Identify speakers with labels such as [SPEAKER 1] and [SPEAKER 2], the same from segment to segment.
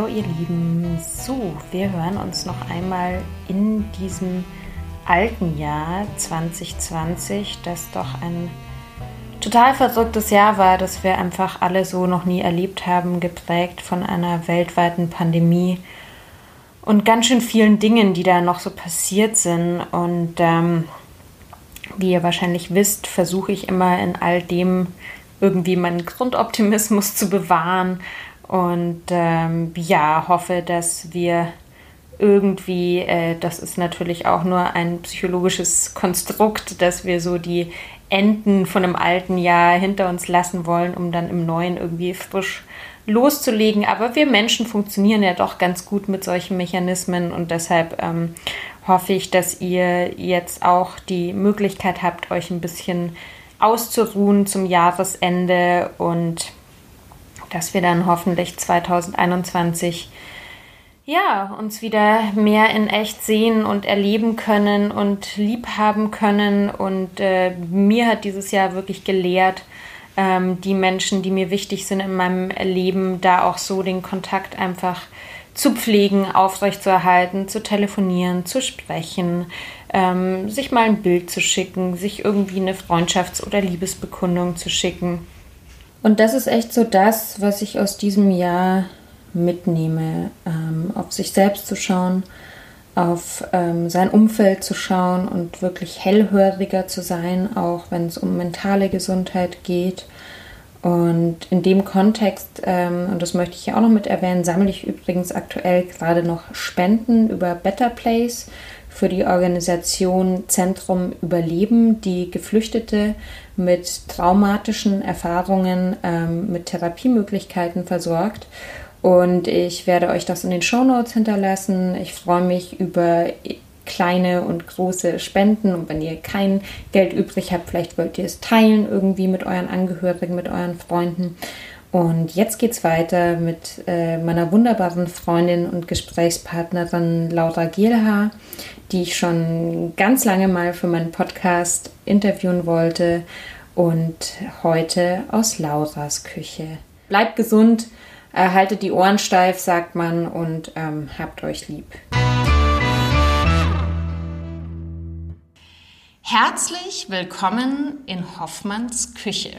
[SPEAKER 1] Hallo ihr Lieben, so, wir hören uns noch einmal in diesem alten Jahr 2020, das doch ein total verrücktes Jahr war, das wir einfach alle so noch nie erlebt haben, geprägt von einer weltweiten Pandemie und ganz schön vielen Dingen, die da noch so passiert sind. Und ähm, wie ihr wahrscheinlich wisst, versuche ich immer in all dem irgendwie meinen Grundoptimismus zu bewahren und ähm, ja, hoffe, dass wir irgendwie, äh, das ist natürlich auch nur ein psychologisches Konstrukt, dass wir so die Enden von einem alten Jahr hinter uns lassen wollen, um dann im neuen irgendwie frisch loszulegen. Aber wir Menschen funktionieren ja doch ganz gut mit solchen Mechanismen und deshalb ähm, hoffe ich, dass ihr jetzt auch die Möglichkeit habt, euch ein bisschen auszuruhen zum Jahresende und dass wir dann hoffentlich 2021 ja, uns wieder mehr in echt sehen und erleben können und lieb haben können. Und äh, mir hat dieses Jahr wirklich gelehrt, ähm, die Menschen, die mir wichtig sind in meinem Leben, da auch so den Kontakt einfach zu pflegen, aufrechtzuerhalten, zu telefonieren, zu sprechen, ähm, sich mal ein Bild zu schicken, sich irgendwie eine Freundschafts- oder Liebesbekundung zu schicken. Und das ist echt so das, was ich aus diesem Jahr mitnehme, ähm, auf sich selbst zu schauen, auf ähm, sein Umfeld zu schauen und wirklich hellhöriger zu sein, auch wenn es um mentale Gesundheit geht. Und in dem Kontext, ähm, und das möchte ich hier auch noch mit erwähnen, sammle ich übrigens aktuell gerade noch Spenden über Better Place für die Organisation Zentrum Überleben, die Geflüchtete mit traumatischen Erfahrungen ähm, mit Therapiemöglichkeiten versorgt. Und ich werde euch das in den Show Notes hinterlassen. Ich freue mich über kleine und große Spenden. Und wenn ihr kein Geld übrig habt, vielleicht wollt ihr es teilen irgendwie mit euren Angehörigen, mit euren Freunden. Und jetzt geht's weiter mit äh, meiner wunderbaren Freundin und Gesprächspartnerin Laura Gielhaar, die ich schon ganz lange mal für meinen Podcast interviewen wollte und heute aus Lauras Küche. Bleibt gesund, haltet die Ohren steif, sagt man, und ähm, habt euch lieb.
[SPEAKER 2] Herzlich willkommen in Hoffmanns Küche.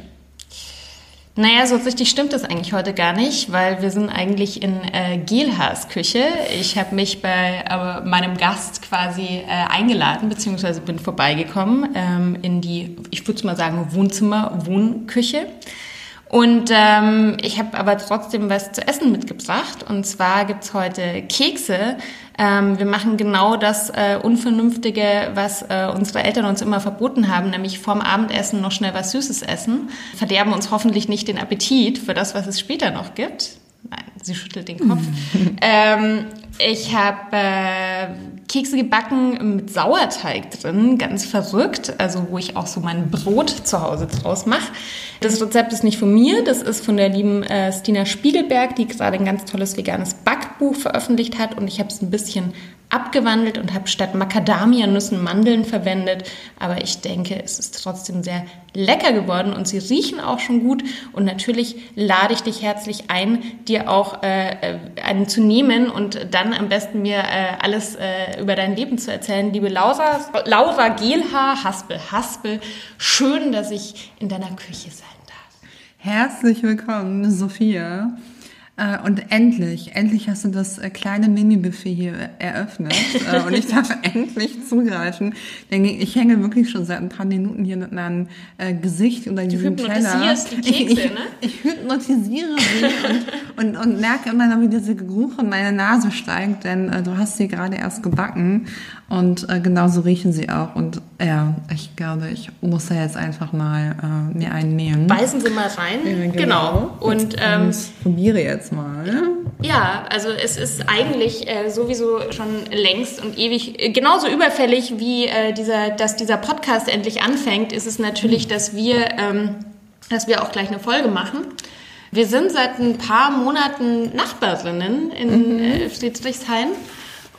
[SPEAKER 2] Naja, so richtig stimmt das eigentlich heute gar nicht, weil wir sind eigentlich in äh, Gelhaas Küche. Ich habe mich bei äh, meinem Gast quasi äh, eingeladen, beziehungsweise bin vorbeigekommen ähm, in die, ich würde mal sagen, Wohnzimmer-Wohnküche. Und ähm, ich habe aber trotzdem was zu essen mitgebracht. Und zwar gibt's heute Kekse. Ähm, wir machen genau das äh, Unvernünftige, was äh, unsere Eltern uns immer verboten haben, nämlich vorm Abendessen noch schnell was Süßes essen. Verderben uns hoffentlich nicht den Appetit für das, was es später noch gibt. Sie schüttelt den Kopf. ähm, ich habe äh, Kekse gebacken mit Sauerteig drin, ganz verrückt, also wo ich auch so mein Brot zu Hause draus mache. Das Rezept ist nicht von mir, das ist von der lieben äh, Stina Spiegelberg, die gerade ein ganz tolles veganes Backbuch veröffentlicht hat und ich habe es ein bisschen abgewandelt und habe statt Macadamia-Nüssen Mandeln verwendet. Aber ich denke, es ist trotzdem sehr lecker geworden und sie riechen auch schon gut. Und natürlich lade ich dich herzlich ein, dir auch äh, einen zu nehmen und dann am besten mir äh, alles äh, über dein Leben zu erzählen. Liebe Laura, Laura Gelhaar, Haspel, Haspel, schön, dass ich in deiner Küche sein darf.
[SPEAKER 3] Herzlich willkommen, Sophia. Äh, und endlich, endlich hast du das äh, kleine Mini-Buffet hier eröffnet äh, und ich darf endlich zugreifen. Denn ich hänge wirklich schon seit ein paar Minuten hier mit meinem Gesicht unter diesem Teller.
[SPEAKER 1] Die Kekse, ich,
[SPEAKER 3] ich,
[SPEAKER 1] ne?
[SPEAKER 3] ich hypnotisiere sie und, und, und merke immer noch, wie dieser Geruch in meine Nase steigt, denn du hast sie gerade erst gebacken und äh, genauso riechen sie auch. Und ja, ich glaube, ich muss da jetzt einfach mal äh, mir einen nehmen.
[SPEAKER 1] Beißen Sie mal rein. Ja, genau. genau. Und
[SPEAKER 3] ähm, ich probiere jetzt mal.
[SPEAKER 1] Ja, also es ist eigentlich äh, sowieso schon längst und ewig äh, genauso überfällig wie äh, dieser, dass dieser Podcast endlich anfängt, ist es natürlich, dass wir, ähm, dass wir auch gleich eine Folge machen. Wir sind seit ein paar Monaten Nachbarinnen in mhm. äh, Friedrichshain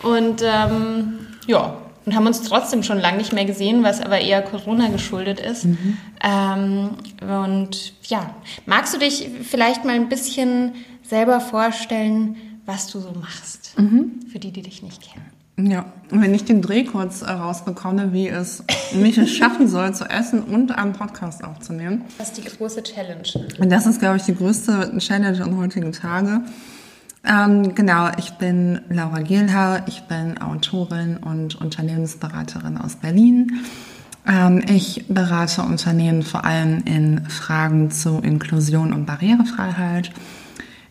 [SPEAKER 1] und ähm, ja, und haben uns trotzdem schon lange nicht mehr gesehen, was aber eher Corona geschuldet ist. Mhm. Ähm, und ja, magst du dich vielleicht mal ein bisschen selber vorstellen, was du so machst, mhm. für die, die dich nicht kennen?
[SPEAKER 3] Ja, und wenn ich den Dreh kurz rausbekomme, wie es mich es schaffen soll, zu essen und einen Podcast aufzunehmen.
[SPEAKER 1] Das ist die große Challenge.
[SPEAKER 3] Und das ist, glaube ich, die größte Challenge an heutigen Tage. Ähm, genau, ich bin Laura Gehlhauer, ich bin Autorin und Unternehmensberaterin aus Berlin. Ähm, ich berate Unternehmen vor allem in Fragen zu Inklusion und Barrierefreiheit.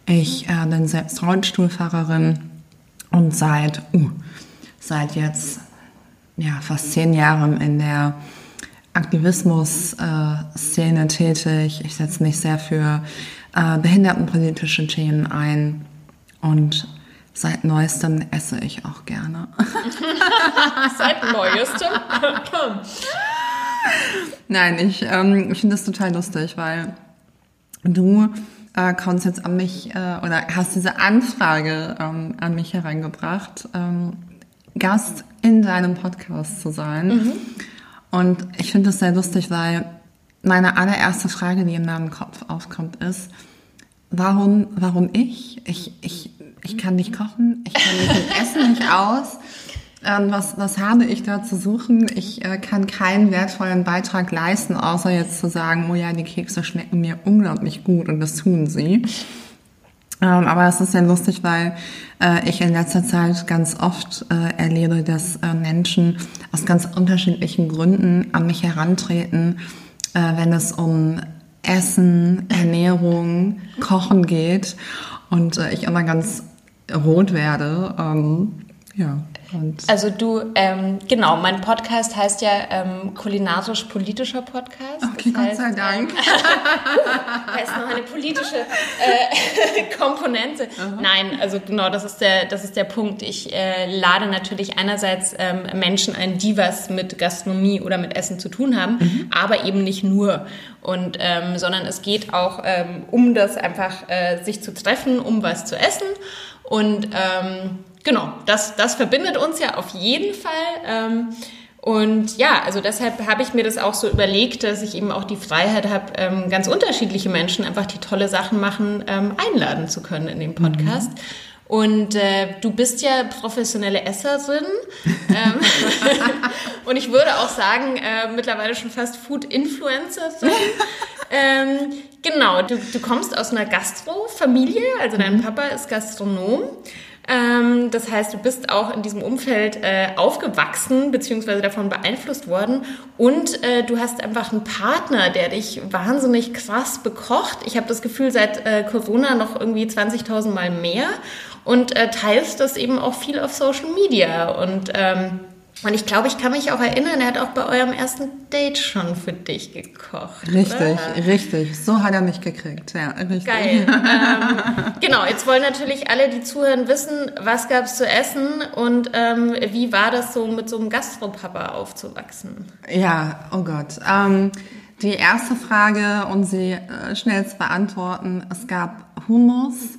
[SPEAKER 3] Ich äh, bin selbst Rollstuhlfahrerin und seit, uh, seit jetzt ja, fast zehn Jahren in der Aktivismus-Szene äh, tätig. Ich setze mich sehr für äh, behindertenpolitische Themen ein und seit neuestem esse ich auch gerne.
[SPEAKER 1] seit neuestem?
[SPEAKER 3] Nein, ich, ähm, ich finde das total lustig, weil du äh, jetzt an mich äh, oder hast diese Anfrage ähm, an mich hereingebracht, ähm, Gast in deinem Podcast zu sein. Mhm. Und ich finde das sehr lustig, weil meine allererste Frage, die in meinem Kopf aufkommt, ist, warum, warum ich? Ich, ich, ich kann nicht kochen, ich kann mich mit Essen nicht aus. Ähm, was, was habe ich da zu suchen? Ich äh, kann keinen wertvollen Beitrag leisten, außer jetzt zu sagen, oh ja, die Kekse schmecken mir unglaublich gut und das tun sie. Ähm, aber es ist sehr lustig, weil äh, ich in letzter Zeit ganz oft äh, erlebe, dass äh, Menschen aus ganz unterschiedlichen Gründen an mich herantreten, äh, wenn es um Essen, Ernährung, Kochen geht und äh, ich immer ganz rot werde. Ähm, ja.
[SPEAKER 1] Und also du, ähm, genau, mein Podcast heißt ja ähm, kulinarisch-politischer Podcast.
[SPEAKER 3] Okay, das Gott sei Dank.
[SPEAKER 1] da ist noch eine politische äh, Komponente. Uh Nein, also genau, das ist der, das ist der Punkt. Ich äh, lade natürlich einerseits ähm, Menschen ein, die was mit Gastronomie oder mit Essen zu tun haben, mhm. aber eben nicht nur. Und, ähm, sondern es geht auch ähm, um das einfach, äh, sich zu treffen, um was zu essen. Und ähm, genau, das, das verbindet uns ja auf jeden Fall. Ähm, und ja, also deshalb habe ich mir das auch so überlegt, dass ich eben auch die Freiheit habe, ähm, ganz unterschiedliche Menschen einfach die tolle Sachen machen, ähm, einladen zu können in den Podcast. Mhm. Und äh, du bist ja professionelle Esserin. ähm, und ich würde auch sagen, äh, mittlerweile schon fast Food-Influencerin. ähm, genau, du, du kommst aus einer Gastro-Familie, also dein mhm. Papa ist Gastronom. Ähm, das heißt, du bist auch in diesem Umfeld äh, aufgewachsen beziehungsweise davon beeinflusst worden und äh, du hast einfach einen Partner, der dich wahnsinnig krass bekocht. Ich habe das Gefühl, seit äh, Corona noch irgendwie 20.000 Mal mehr und äh, teilst das eben auch viel auf Social Media und ähm, und ich glaube, ich kann mich auch erinnern, er hat auch bei eurem ersten Date schon für dich gekocht.
[SPEAKER 3] Richtig, oder? richtig. So hat er mich gekriegt. Ja, richtig.
[SPEAKER 1] Geil. ähm, genau, jetzt wollen natürlich alle, die zuhören, wissen, was gab es zu essen und ähm, wie war das so, mit so einem Gastropapa aufzuwachsen?
[SPEAKER 3] Ja, oh Gott. Ähm, die erste Frage, um sie äh, schnell zu beantworten, es gab Hummus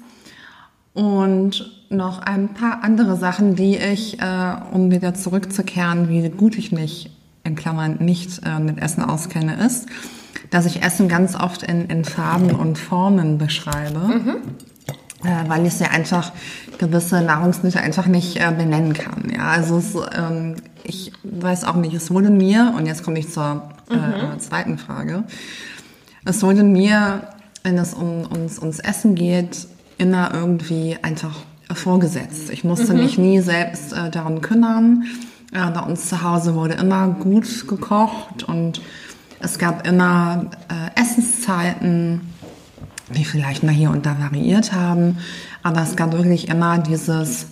[SPEAKER 3] und noch ein paar andere Sachen, die ich, äh, um wieder zurückzukehren, wie gut ich mich in Klammern nicht äh, mit Essen auskenne, ist, dass ich Essen ganz oft in, in Farben und Formen beschreibe. Mhm. Äh, weil ich sehr einfach gewisse Nahrungsmittel einfach nicht äh, benennen kann. Ja, also es, ähm, ich weiß auch nicht, es wurde mir, und jetzt komme ich zur äh, mhm. zweiten Frage, es wurde mir, wenn es um, ums, ums Essen geht, immer irgendwie einfach vorgesetzt. Ich musste mich nie selbst äh, darum kümmern. Äh, bei uns zu Hause wurde immer gut gekocht und es gab immer äh, Essenszeiten, die vielleicht mal hier und da variiert haben, aber es gab wirklich immer dieses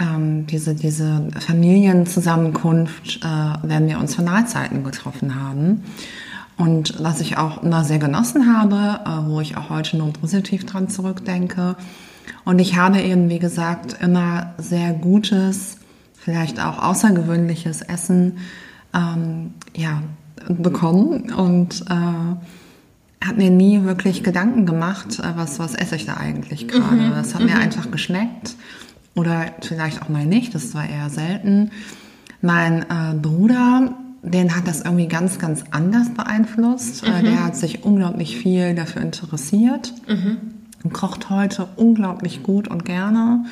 [SPEAKER 3] ähm, diese, diese Familienzusammenkunft, äh, wenn wir uns für Mahlzeiten getroffen haben. Und was ich auch immer sehr genossen habe, äh, wo ich auch heute nur positiv dran zurückdenke. Und ich habe eben, wie gesagt, immer sehr gutes, vielleicht auch außergewöhnliches Essen ähm, ja, bekommen und äh, hat mir nie wirklich Gedanken gemacht, äh, was, was esse ich da eigentlich gerade. Mhm. Das hat mir mhm. einfach geschmeckt oder vielleicht auch mal nicht, das war eher selten. Mein äh, Bruder, den hat das irgendwie ganz, ganz anders beeinflusst. Äh, mhm. der hat sich unglaublich viel dafür interessiert mhm. und kocht heute unglaublich gut und gerne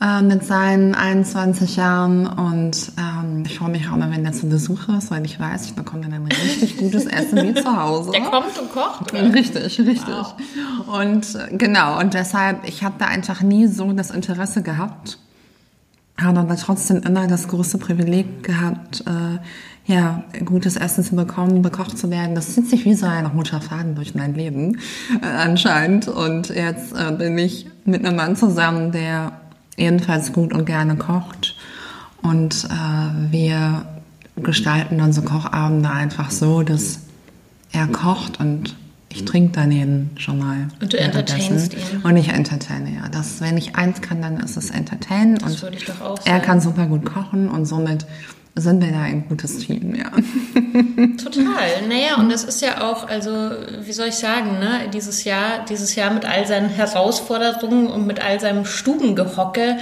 [SPEAKER 3] äh, mit seinen 21 Jahren und ähm, ich freue mich auch immer, wenn er zu Besuch ist, weil ich weiß, ich bekomme dann ein richtig gutes Essen wie zu Hause.
[SPEAKER 1] Der kommt und kocht? Oder?
[SPEAKER 3] Richtig, richtig. Wow. Und äh, genau, und deshalb, ich habe da einfach nie so das Interesse gehabt, habe aber trotzdem immer das große Privileg gehabt, äh, ja, gutes Essen zu bekommen, bekocht zu werden. Das zieht sich wie so ein roter Faden durch mein Leben äh, anscheinend. Und jetzt äh, bin ich mit einem Mann zusammen, der jedenfalls gut und gerne kocht. Und äh, wir gestalten so Kochabende einfach so, dass er kocht und ich trinke daneben schon mal.
[SPEAKER 1] Und du entertainst ihn.
[SPEAKER 3] Und ich entertaine, ja. Das, wenn ich eins kann, dann ist es entertainen. Das und würde ich doch auch sagen. Er kann super gut kochen und somit sind wir da ein gutes Team, ja.
[SPEAKER 1] Total. Naja, und das ist ja auch, also, wie soll ich sagen, ne, dieses Jahr, dieses Jahr mit all seinen Herausforderungen und mit all seinem Stubengehocke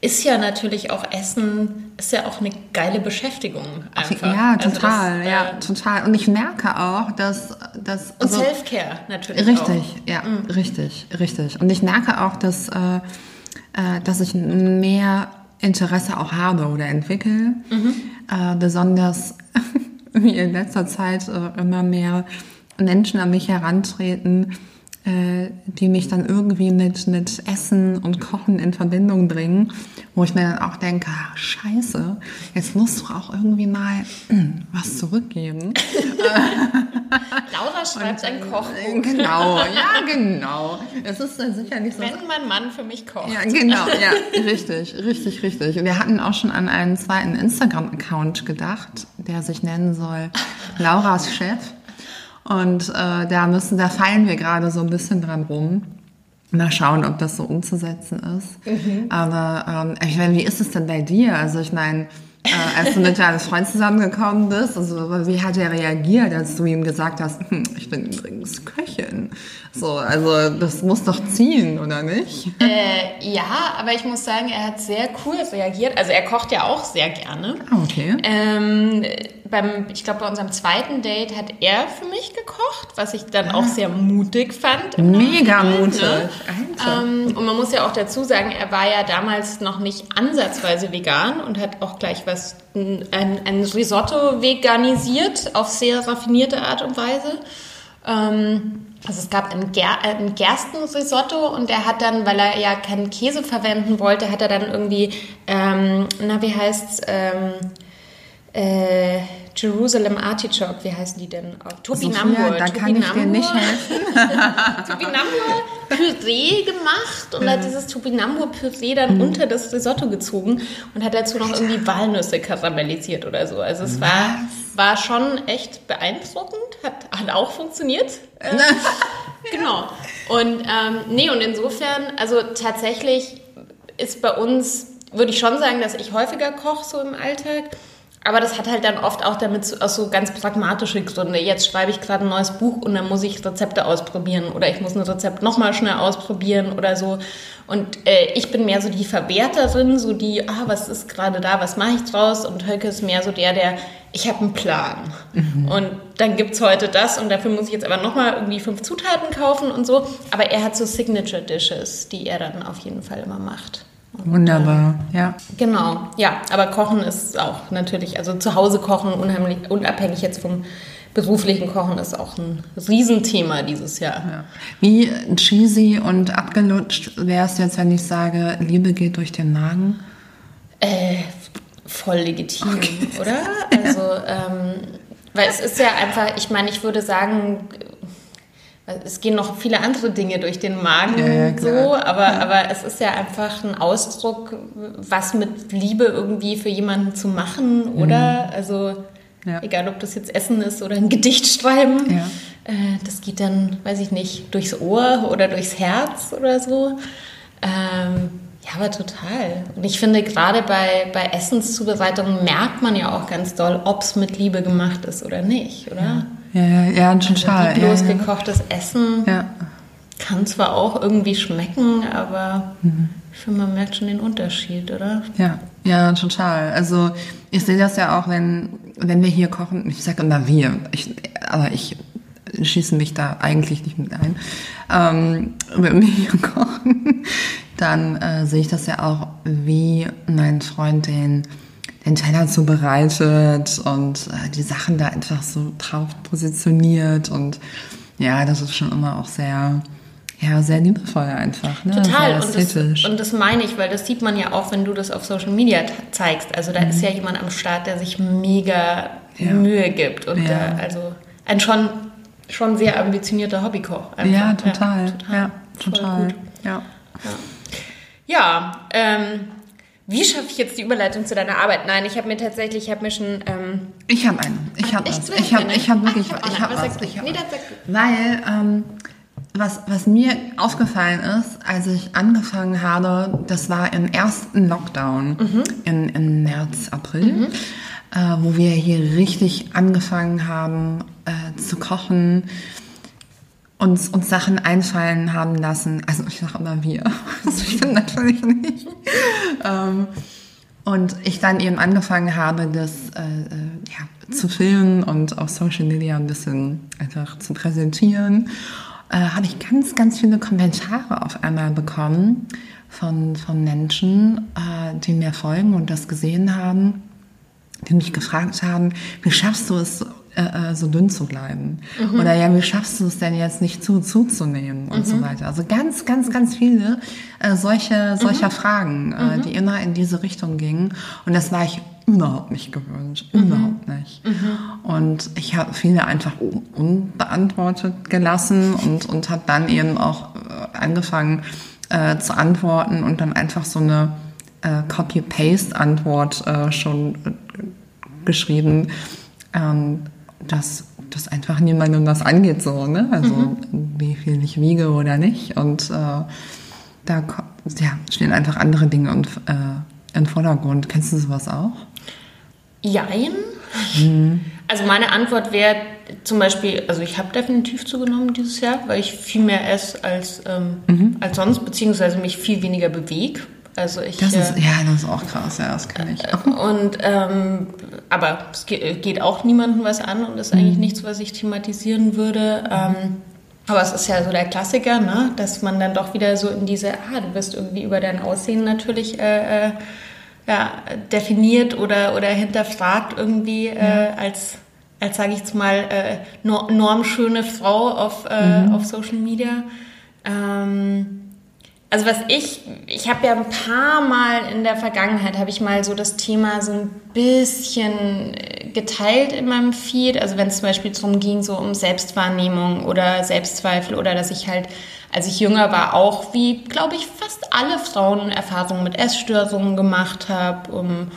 [SPEAKER 1] ist ja natürlich auch Essen, ist ja auch eine geile Beschäftigung einfach.
[SPEAKER 3] Ja, total, also das, ja, äh, total. Und ich merke auch, dass, dass
[SPEAKER 1] und also, Selfcare natürlich
[SPEAKER 3] Richtig, auch. ja, mhm. richtig, richtig. Und ich merke auch, dass, äh, äh dass ich mehr Interesse auch habe oder entwickle. Mhm. Äh, besonders wie in letzter Zeit äh, immer mehr Menschen an mich herantreten, die mich dann irgendwie mit, mit Essen und Kochen in Verbindung bringen, wo ich mir dann auch denke, ah, scheiße, jetzt musst du auch irgendwie mal äh, was zurückgeben.
[SPEAKER 1] Laura schreibt und, ein Kochbuch. Äh,
[SPEAKER 3] genau, ja, genau. Es ist dann sicherlich so.
[SPEAKER 1] Wenn mein Mann für mich kocht.
[SPEAKER 3] Ja, genau, ja, richtig, richtig, richtig. Und wir hatten auch schon an einen zweiten Instagram-Account gedacht, der sich nennen soll Lauras Chef. Und äh, da müssen, da feilen wir gerade so ein bisschen dran rum. Mal schauen, ob das so umzusetzen ist. Mhm. Aber ähm, ich meine, wie ist es denn bei dir? Also ich meine, äh, als du mit deinem Freund zusammengekommen bist, also wie hat er reagiert, als du ihm gesagt hast, hm, ich bin übrigens Köchin? So, also das muss doch ziehen, oder nicht?
[SPEAKER 1] Äh, ja, aber ich muss sagen, er hat sehr cool reagiert. Also er kocht ja auch sehr gerne.
[SPEAKER 3] Ah, okay.
[SPEAKER 1] Ähm, beim, ich glaube, bei unserem zweiten Date hat er für mich gekocht, was ich dann ah. auch sehr mutig fand.
[SPEAKER 3] Mega mutig. Ne?
[SPEAKER 1] Ähm, und man muss ja auch dazu sagen, er war ja damals noch nicht ansatzweise vegan und hat auch gleich was, ein, ein Risotto veganisiert auf sehr raffinierte Art und Weise. Ähm, also es gab ein, Ger ein Gerstenrisotto und er hat dann, weil er ja keinen Käse verwenden wollte, hat er dann irgendwie, ähm, na wie heißt's, ähm, äh, Jerusalem Artichoke, wie heißen die denn?
[SPEAKER 3] Topinambur.
[SPEAKER 1] da
[SPEAKER 3] kann ich dir nicht helfen.
[SPEAKER 1] Topinambur Püree gemacht und hat dieses Topinambur Püree dann mhm. unter das Risotto gezogen und hat dazu noch irgendwie Walnüsse karamellisiert oder so. Also es war, war schon echt beeindruckend, hat, hat auch funktioniert. Äh, genau. Und ähm, nee, und insofern, also tatsächlich ist bei uns, würde ich schon sagen, dass ich häufiger koche so im Alltag. Aber das hat halt dann oft auch damit aus so ganz pragmatische Gründe. Jetzt schreibe ich gerade ein neues Buch und dann muss ich Rezepte ausprobieren oder ich muss ein Rezept nochmal schnell ausprobieren oder so. Und äh, ich bin mehr so die Verwerterin, so die, ah, was ist gerade da, was mache ich draus? Und Höcke ist mehr so der, der, ich habe einen Plan. Mhm. Und dann gibt es heute das und dafür muss ich jetzt aber nochmal irgendwie fünf Zutaten kaufen und so. Aber er hat so Signature Dishes, die er dann auf jeden Fall immer macht.
[SPEAKER 3] Wunderbar, ja.
[SPEAKER 1] Genau, ja. Aber Kochen ist auch natürlich, also zu Hause kochen, unheimlich, unabhängig jetzt vom beruflichen Kochen ist auch ein Riesenthema dieses Jahr.
[SPEAKER 3] Ja. Wie cheesy und abgelutscht wärst du jetzt, wenn ich sage, Liebe geht durch den Magen?
[SPEAKER 1] Äh, voll legitim, okay. oder? Also, ähm, weil es ist ja einfach, ich meine, ich würde sagen, es gehen noch viele andere Dinge durch den Magen ja, ja, so, aber, ja. aber es ist ja einfach ein Ausdruck, was mit Liebe irgendwie für jemanden zu machen, oder? Mhm. Also egal, ob das jetzt Essen ist oder ein Gedicht schreiben, äh, das geht dann, weiß ich nicht, durchs Ohr oder durchs Herz oder so. Ähm, ja, aber total. Und ich finde, gerade bei, bei Essenszubereitungen merkt man ja auch ganz doll, ob es mit Liebe gemacht ist oder nicht, oder?
[SPEAKER 3] Ja, ja, ja, total.
[SPEAKER 1] Also lieblos ja, ja. gekochtes Essen ja. kann zwar auch irgendwie schmecken, aber mhm. ich finde, man merkt schon den Unterschied, oder?
[SPEAKER 3] Ja, ja, total. Also ich sehe das ja auch, wenn, wenn wir hier kochen. Ich sage immer wir, ich, aber ich schieße mich da eigentlich nicht mit ein. Ähm, wenn wir hier kochen, dann äh, sehe ich das ja auch, wie mein Freund den, den Teller zubereitet und äh, die Sachen da einfach so drauf positioniert. Und ja, das ist schon immer auch sehr, ja, sehr liebevoll einfach. Ne?
[SPEAKER 1] Total. Und das, und das, meine ich, weil das sieht man ja auch, wenn du das auf Social Media zeigst. Also da mhm. ist ja jemand am Start, der sich mega ja. Mühe gibt und ja. der, also ein schon, schon sehr ambitionierter Hobbykoch.
[SPEAKER 3] Einfach. Ja, total. Ja, total. Ja, total. Ja.
[SPEAKER 1] ja. Ja, ähm, wie schaffe ich jetzt die Überleitung zu deiner Arbeit? Nein, ich habe mir tatsächlich, ich habe mir schon. Ähm,
[SPEAKER 3] ich habe einen. Ich habe was. Ich habe ich hab wirklich. Ach, ich habe was. Ich hab nee, was. Weil ähm, was, was mir aufgefallen ist, als ich angefangen habe, das war im ersten Lockdown mhm. in, in März, April, mhm. äh, wo wir hier richtig angefangen haben äh, zu kochen uns, uns Sachen einfallen haben lassen. Also ich sage immer wir. Also ich bin natürlich nicht. Ähm, und ich dann eben angefangen habe, das äh, äh, ja, zu filmen und auf Social Media ein bisschen einfach zu präsentieren, äh, habe ich ganz, ganz viele Kommentare auf einmal bekommen von, von Menschen, äh, die mir folgen und das gesehen haben, die mich gefragt haben, wie schaffst du es, äh, äh, so dünn zu bleiben? Mhm. Oder ja, wie schaffst du es denn jetzt nicht zu zuzunehmen und mhm. so weiter? Also ganz, ganz, ganz viele äh, solche, solcher mhm. Fragen, äh, mhm. die immer in diese Richtung gingen. Und das war ich überhaupt nicht gewöhnt. Mhm. Überhaupt nicht. Mhm. Und ich habe viele einfach unbeantwortet gelassen und, und habe dann eben auch äh, angefangen äh, zu antworten und dann einfach so eine äh, Copy-Paste-Antwort äh, schon äh, geschrieben. Ähm, dass das einfach niemandem das angeht, so, ne? Also mhm. wie viel ich wiege oder nicht. Und äh, da ja, stehen einfach andere Dinge und, äh, im Vordergrund. Kennst du sowas auch?
[SPEAKER 1] Jein. Mhm. Also meine Antwort wäre zum Beispiel, also ich habe definitiv zugenommen dieses Jahr, weil ich viel mehr esse als, ähm, mhm. als sonst, beziehungsweise mich viel weniger bewege. Also ich,
[SPEAKER 3] das ist, äh, ja, das ist auch krass, ja, das kenne ich. Äh,
[SPEAKER 1] und, ähm, aber es geht auch niemandem was an und ist eigentlich mhm. nichts, was ich thematisieren würde. Ähm, aber es ist ja so der Klassiker, ne? dass man dann doch wieder so in diese, ah, du wirst irgendwie über dein Aussehen natürlich äh, äh, ja, definiert oder, oder hinterfragt irgendwie äh, als, als sage ich jetzt mal, äh, normschöne Frau auf, äh, mhm. auf Social Media. Ähm, also was ich, ich habe ja ein paar Mal in der Vergangenheit, habe ich mal so das Thema so ein bisschen äh, geteilt in meinem Feed. Also wenn es zum Beispiel darum ging, so um Selbstwahrnehmung oder Selbstzweifel oder dass ich halt, als ich jünger war, auch wie, glaube ich, fast alle Frauen Erfahrungen mit Essstörungen gemacht habe. Um,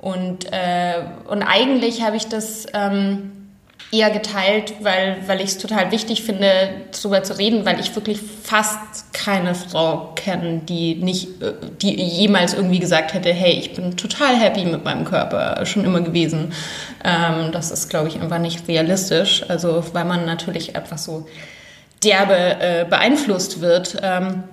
[SPEAKER 1] und, äh, und eigentlich habe ich das... Ähm, eher geteilt, weil, weil ich es total wichtig finde, darüber zu reden, weil ich wirklich fast keine Frau kenne, die nicht, äh, die jemals irgendwie gesagt hätte, hey, ich bin total happy mit meinem Körper, schon immer gewesen. Ähm, das ist, glaube ich, einfach nicht realistisch. Also, weil man natürlich einfach so derbe äh, beeinflusst wird. Ähm,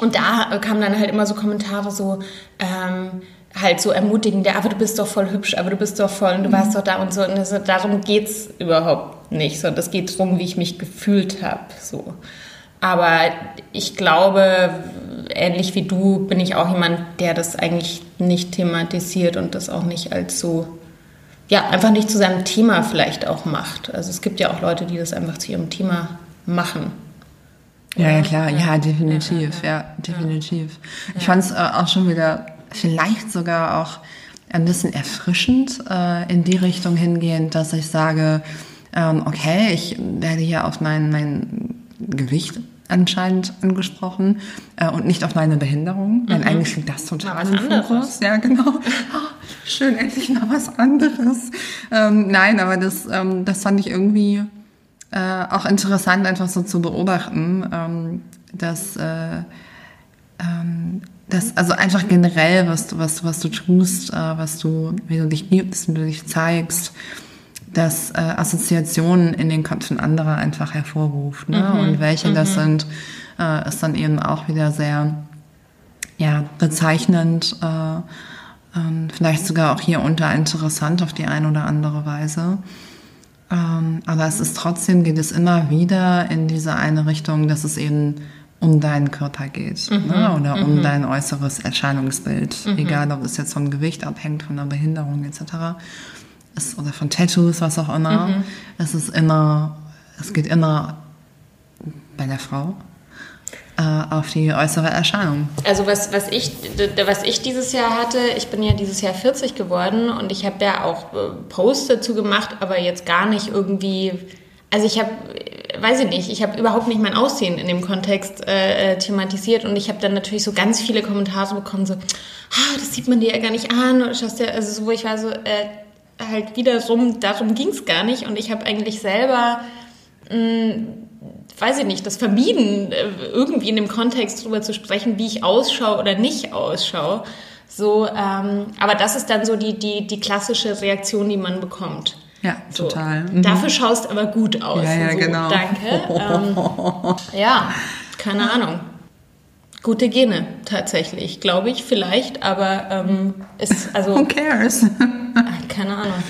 [SPEAKER 1] und da kamen dann halt immer so Kommentare so, ähm, halt so ermutigend, aber du bist doch voll hübsch, aber du bist doch voll und du mhm. warst doch da und so. Und das, darum geht es überhaupt nicht, sondern es geht darum, wie ich mich gefühlt habe. So. Aber ich glaube, ähnlich wie du, bin ich auch jemand, der das eigentlich nicht thematisiert und das auch nicht als so ja, einfach nicht zu seinem Thema vielleicht auch macht. Also es gibt ja auch Leute, die das einfach zu ihrem Thema machen.
[SPEAKER 3] Ja, ja, klar, ja, definitiv, ja, definitiv. Ich fand es äh, auch schon wieder vielleicht sogar auch ein bisschen erfrischend äh, in die Richtung hingehend, dass ich sage, ähm, okay, ich werde hier auf mein, mein Gewicht anscheinend angesprochen äh, und nicht auf meine Behinderung, weil eigentlich liegt das total im Fokus. Ja, genau. Oh, schön, endlich mal was anderes. Ähm, nein, aber das, ähm, das fand ich irgendwie äh, auch interessant, einfach so zu beobachten, ähm, dass, äh, dass also einfach generell, was du, was, was du tust, äh, was du, wie du dich gibst, wie du dich zeigst, dass äh, Assoziationen in den Köpfen anderer einfach hervorruft. Ne? Und welche das sind, äh, ist dann eben auch wieder sehr ja, bezeichnend, äh, ähm, vielleicht sogar auch hier unter interessant auf die eine oder andere Weise. Ähm, aber es ist trotzdem, geht es immer wieder in diese eine Richtung, dass es eben um deinen Körper geht ne? oder um dein äußeres Erscheinungsbild, egal ob es jetzt vom Gewicht abhängt, von der Behinderung etc. Ist, oder von Tattoos, was auch immer. Es ist immer, es geht immer bei der Frau äh, auf die äußere Erscheinung.
[SPEAKER 1] Also was, was, ich, was ich dieses Jahr hatte, ich bin ja dieses Jahr 40 geworden und ich habe ja auch äh, Posts dazu gemacht, aber jetzt gar nicht irgendwie, also ich habe, weiß ich nicht, ich habe überhaupt nicht mein Aussehen in dem Kontext äh, äh, thematisiert und ich habe dann natürlich so ganz viele Kommentare bekommen, so, ah, das sieht man dir ja gar nicht an oder schaust dir, also so, wo ich war so, äh, halt wiederum, darum ging es gar nicht und ich habe eigentlich selber weiß ich nicht, das vermieden, äh, irgendwie in dem Kontext drüber zu sprechen, wie ich ausschaue oder nicht ausschaue. So, ähm, aber das ist dann so die, die, die klassische Reaktion, die man bekommt.
[SPEAKER 3] Ja,
[SPEAKER 1] So.
[SPEAKER 3] total. Mhm.
[SPEAKER 1] Dafür schaust aber gut aus.
[SPEAKER 3] Ja, ja,
[SPEAKER 1] so,
[SPEAKER 3] genau.
[SPEAKER 1] Danke. Ähm, ja, keine Ahnung. Gute Gene, tatsächlich, glaube ich, vielleicht, aber ähm, ist, also,
[SPEAKER 3] Who cares?
[SPEAKER 1] Ah, keine Ahnung.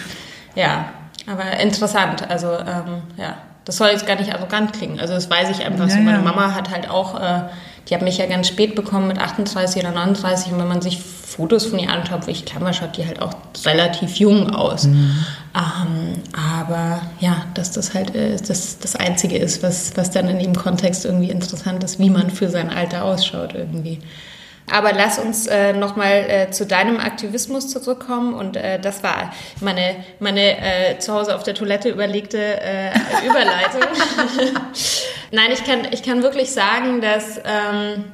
[SPEAKER 1] Ja, aber interessant. Also, ähm, ja, das soll jetzt gar nicht arrogant klingen. Also, das weiß ich einfach
[SPEAKER 3] Ja,
[SPEAKER 1] so. Meine
[SPEAKER 3] ja.
[SPEAKER 1] Mama hat halt auch, äh, die hat mich ja ganz spät bekommen mit 38 oder 39. Und wenn man sich Fotos von ihr anschaut, wo ich war, schaut die halt auch relativ jung aus.
[SPEAKER 3] Mhm.
[SPEAKER 1] Ähm, aber ja, dass das halt äh, das, das Einzige ist, was, was dann in dem Kontext irgendwie interessant ist, wie man für sein Alter ausschaut irgendwie. Aber lass uns äh, nochmal äh, zu deinem Aktivismus zurückkommen. Und äh, das war meine, meine äh, zu Hause auf der Toilette überlegte äh, Überleitung. Nein, ich kann, ich kann wirklich sagen, dass ähm,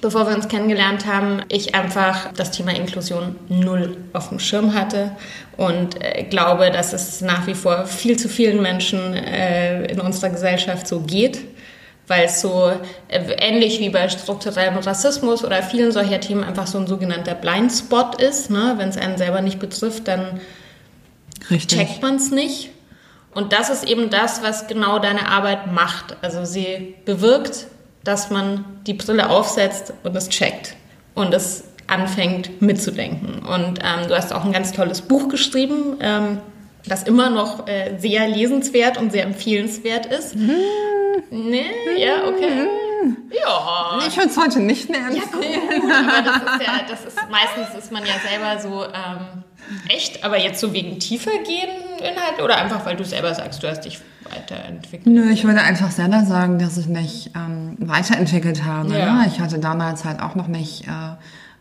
[SPEAKER 1] bevor wir uns kennengelernt haben, ich einfach das Thema Inklusion null auf dem Schirm hatte und äh, glaube, dass es nach wie vor viel zu vielen Menschen äh, in unserer Gesellschaft so geht weil es so äh, ähnlich wie bei strukturellem Rassismus oder vielen solcher Themen einfach so ein sogenannter Blindspot ist. Ne? Wenn es einen selber nicht betrifft, dann
[SPEAKER 3] Richtig.
[SPEAKER 1] checkt man es nicht. Und das ist eben das, was genau deine Arbeit macht. Also sie bewirkt, dass man die Brille aufsetzt und es checkt und es anfängt mitzudenken. Und ähm, du hast auch ein ganz tolles Buch geschrieben, ähm, das immer noch äh, sehr lesenswert und sehr empfehlenswert ist. Nee, ja, okay. Ja.
[SPEAKER 3] Ich würde es heute nicht mehr
[SPEAKER 1] Ja,
[SPEAKER 3] empfehlen.
[SPEAKER 1] gut, aber das ist ja, das ist, meistens ist man ja selber so ähm, echt, aber jetzt so wegen tiefergehenden Inhalten oder einfach, weil du selber sagst, du hast dich weiterentwickelt.
[SPEAKER 3] Nö, ich würde einfach selber sagen, dass ich mich ähm, weiterentwielt habe.
[SPEAKER 1] Ja.
[SPEAKER 3] Ne? Ich hatte damals halt auch noch nicht äh,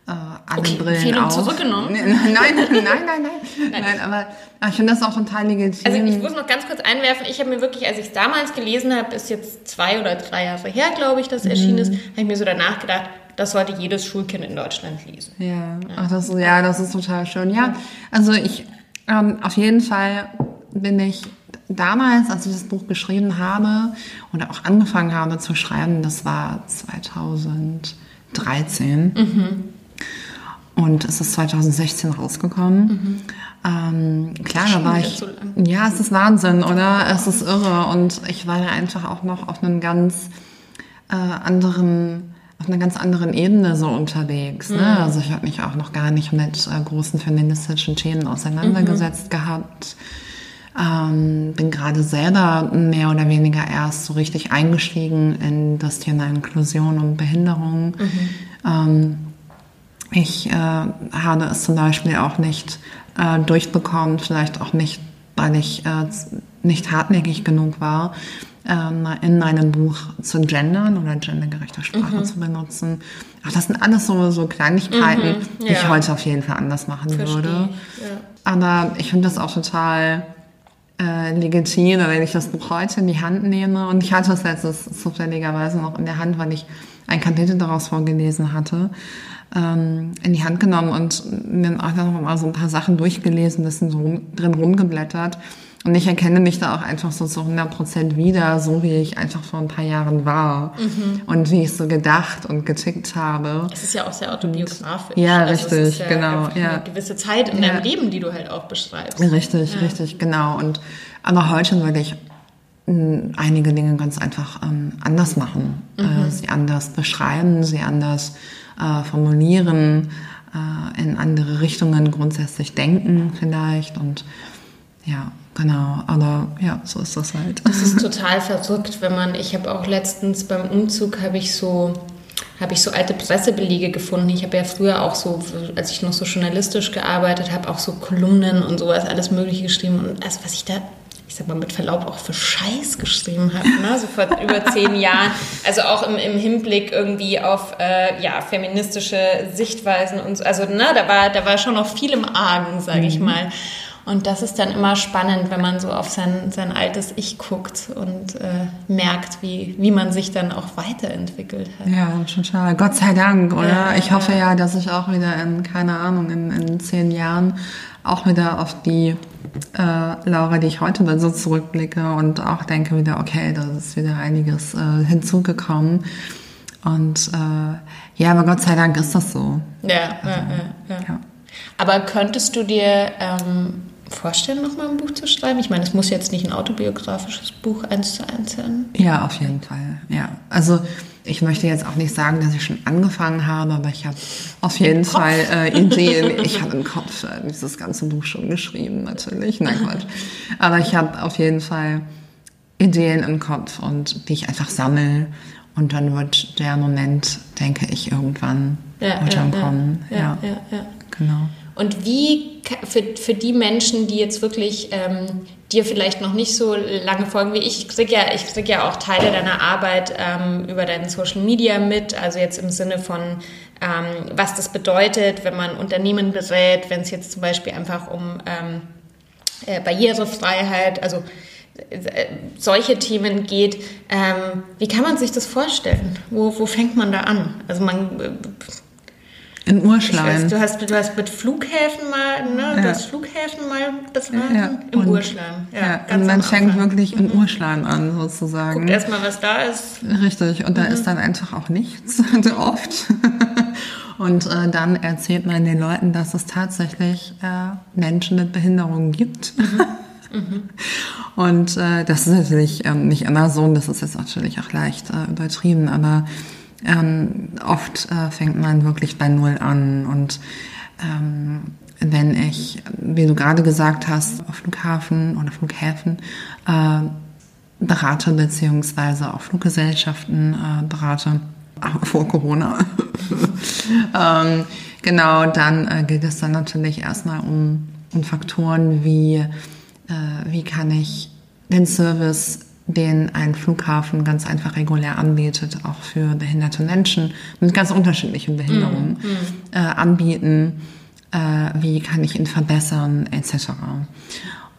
[SPEAKER 3] äh, alle
[SPEAKER 1] Okay, Empfehlung
[SPEAKER 3] auf.
[SPEAKER 1] zurückgenommen?
[SPEAKER 3] Nee, Nein, nein, nein, nein, nein. nein aber, ich finde das auch total legitim.
[SPEAKER 1] Also ich muss noch ganz kurz einwerfen, ich habe mir wirklich, als ich es damals gelesen habe, ist jetzt zwei oder drei Jahre her, glaube ich, dass es erschienen ist, habe ich mir so danach gedacht, das sollte jedes Schulkind in Deutschland lesen.
[SPEAKER 3] Ja, Ach, das, ist- ja, das ist total schön. Ja, also ich, ähm, auf jeden Fall bin ich damals, als ich das Buch geschrieben habe oder auch angefangen habe zu schreiben, das war 2013. Und es ist 2016 rausgekommen. Ähm, klar, da war ich.
[SPEAKER 1] so.
[SPEAKER 3] Ja, es ist Wahnsinn, oder? Es ist irre. Und ich war ja einfach auch noch auf einem ganz äh, anderen, auf einer ganz anderen Ebene so unterwegs. Ne? Also ich habe mich auch noch gar nicht mit äh, großen feministischen Themen auseinandergesetzt gehabt. Ähm, bin gerade selber mehr oder weniger erst so richtig eingestiegen in das Thema Inklusion und Behinderung. Ähm, ich äh, habe es zum Beispiel auch nicht äh, durchbekommen, vielleicht auch nicht, weil ich äh, nicht hartnäckig genug war, ähm, in meinem Buch zu gendern oder gendergerechte Sprache mhm. zu benutzen. Ach, das sind alles so, so Kleinigkeiten, mhm, ja. die ich heute auf jeden Fall anders machen Verstehe. würde. Ja. Aber ich finde das auch total äh, legitim, wenn ich das Buch heute in die Hand nehme. Und ich hatte es letztes zufälligerweise noch in der Hand, weil ich ein Kapitel daraus vorgelesen hatte, ähm, in die Hand genommen und mir auch noch mal so ein paar Sachen durchgelesen, das sind so rum, drin rumgeblättert. Und ich erkenne mich da auch einfach so zu 100 Prozent wieder, so wie ich einfach vor ein paar Jahren war. Mhm. Und wie ich so gedacht und getickt habe.
[SPEAKER 1] Es ist ja auch sehr autobiografisch.
[SPEAKER 3] Ja, also richtig, ja
[SPEAKER 1] genau.
[SPEAKER 3] Ja.
[SPEAKER 1] Eine gewisse Zeit in ja. deinem Leben, die du halt auch beschreibst.
[SPEAKER 3] Richtig, ja. richtig, genau. Und aber heute würde ich hm, einige Dinge ganz einfach ähm, anders machen. Mhm. Äh, sie anders beschreiben, sie anders äh, formulieren, äh, in andere Richtungen grundsätzlich denken vielleicht und ja, genau. Aber ja, so ist das halt.
[SPEAKER 1] Das ist total verrückt, wenn man, ich habe auch letztens beim Umzug, habe ich so habe ich so alte Pressebelege gefunden. Ich habe ja früher auch so, als ich noch so journalistisch gearbeitet habe, auch so Kolumnen und sowas, alles Mögliche geschrieben. Und das, was ich da ich sag mal mit Verlaub auch für Scheiß geschrieben habe, ne? so vor über zehn Jahren. Also auch im, im Hinblick irgendwie auf äh, ja, feministische Sichtweisen und so. Also ne, da war, da war schon noch viel im Argen, sage mhm. ich mal. Und das ist dann immer spannend, wenn man so auf sein, sein altes Ich guckt und äh, merkt, wie, wie man sich dann auch weiterentwickelt hat.
[SPEAKER 3] Ja, total. Gott sei Dank, oder? Ja, ich hoffe ja, dass ich auch wieder in, keine Ahnung, in, in zehn Jahren auch wieder auf die äh, Laura, die ich heute so zurückblicke und auch denke wieder, okay, da ist wieder einiges äh, hinzugekommen. Und äh, ja, aber Gott sei Dank ist das so.
[SPEAKER 1] Ja, also, ja, ja, ja, Aber könntest du dir ähm, vorstellen, nochmal ein Buch zu schreiben? Ich meine, es muss jetzt nicht ein autobiografisches Buch eins zu eins sein.
[SPEAKER 3] Ja, auf jeden Fall. Ja, also ich möchte jetzt auch nicht sagen, dass ich schon angefangen habe, aber ich habe auf jeden. Fall äh, Ideen. Ich habe im Kopf äh, dieses ganze Buch schon geschrieben, natürlich. Nein, Quatsch. Aber ich habe auf jeden Fall Ideen im Kopf und die ich einfach sammle. Und dann wird der Moment, denke ich, irgendwann ja, ja, kommen. Ja, ja, ja, ja.
[SPEAKER 1] Genau. Und wie für, für die Menschen, die jetzt wirklich ähm, dir vielleicht noch nicht so lange folgen wie ich, ich kriege ja, krieg ja auch Teile deiner Arbeit ähm, über deinen Social Media mit, also jetzt im Sinne von, ähm, was das bedeutet, wenn man Unternehmen berät, wenn es jetzt zum Beispiel einfach um ähm, äh, Barrierefreiheit, also äh, solche Themen geht. Ähm, wie kann man sich das vorstellen? Wo, wo fängt man da an? Also man äh,
[SPEAKER 3] in Urschleim. Weiß,
[SPEAKER 1] du, hast, du hast mit Flughäfen mal, ne? Ja. Du hast Flughäfen mal befragt? Ja, Im und, Urschleim.
[SPEAKER 3] Ja, ja und man fängt wirklich in mhm. Urschleim an, sozusagen.
[SPEAKER 1] Guckt erstmal, was da ist.
[SPEAKER 3] Richtig. Und da mhm. ist dann einfach auch nichts, oft. Und äh, dann erzählt man den Leuten, dass es tatsächlich äh, Menschen mit Behinderungen gibt. Mhm. Mhm. Und äh, das ist natürlich ähm, nicht immer so, das ist jetzt natürlich auch leicht äh, übertrieben, aber ähm, oft äh, fängt man wirklich bei Null an und ähm, wenn ich, wie du gerade gesagt hast, auf Flughafen oder Flughäfen äh, berate beziehungsweise auch Fluggesellschaften äh, berate, vor Corona. ähm, genau, dann äh, geht es dann natürlich erstmal um, um Faktoren wie, äh, wie kann ich den Service den ein Flughafen ganz einfach regulär anbietet, auch für behinderte Menschen mit ganz unterschiedlichen Behinderungen mm, mm. Äh, anbieten, äh, wie kann ich ihn verbessern, etc.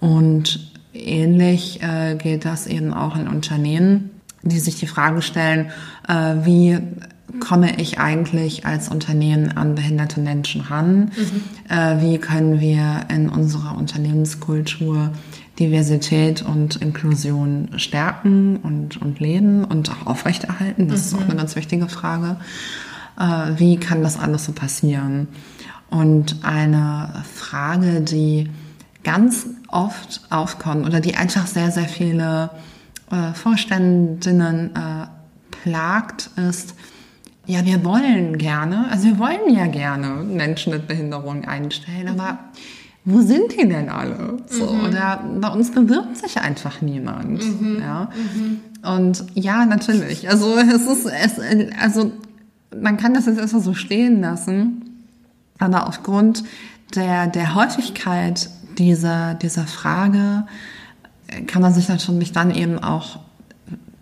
[SPEAKER 3] Und ähnlich äh, geht das eben auch in Unternehmen, die sich die Frage stellen, äh, wie komme ich eigentlich als Unternehmen an behinderte Menschen ran? Mhm. Äh, wie können wir in unserer Unternehmenskultur Diversität und Inklusion stärken und, und leben und auch aufrechterhalten? Das mhm. ist auch eine mhm. ganz wichtige Frage. Äh, wie kann das alles so passieren? Und eine Frage, die ganz oft aufkommt oder die einfach sehr, sehr viele äh, Vorständinnen äh, plagt, ist, ja, wir wollen gerne, also wir wollen ja gerne Menschen mit Behinderung einstellen, aber wo sind die denn alle? So, mhm. Oder bei uns bewirbt sich einfach niemand. Mhm. Ja? Mhm. Und ja, natürlich. Also es ist, es, also man kann das jetzt erstmal so stehen lassen. Aber aufgrund der, der Häufigkeit dieser, dieser Frage kann man sich natürlich dann eben auch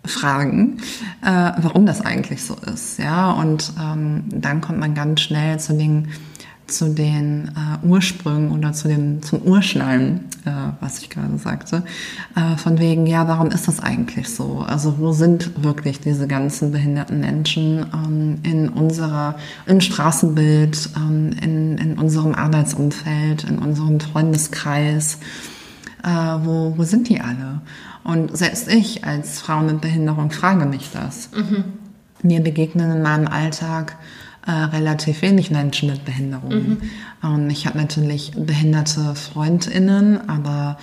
[SPEAKER 3] fragen, äh, warum das eigentlich so ist. Ja, und ähm, dann kommt man ganz schnell zu den zu den äh, Ursprüngen oder zu dem, zum Urschleim, äh, was ich gerade sagte, äh, von wegen, ja, warum ist das eigentlich so? Also wo sind wirklich diese ganzen behinderten Menschen ähm, in unserer, im Straßenbild, ähm, in, in unserem Arbeitsumfeld, in unserem Freundeskreis? Äh, wo, wo sind die alle? Und selbst ich als Frau mit Behinderung frage mich das. Mhm. Mir begegnen in meinem Alltag äh, relativ wenig Menschen mit Behinderungen. Mhm. Und ich habe natürlich behinderte Freundinnen, aber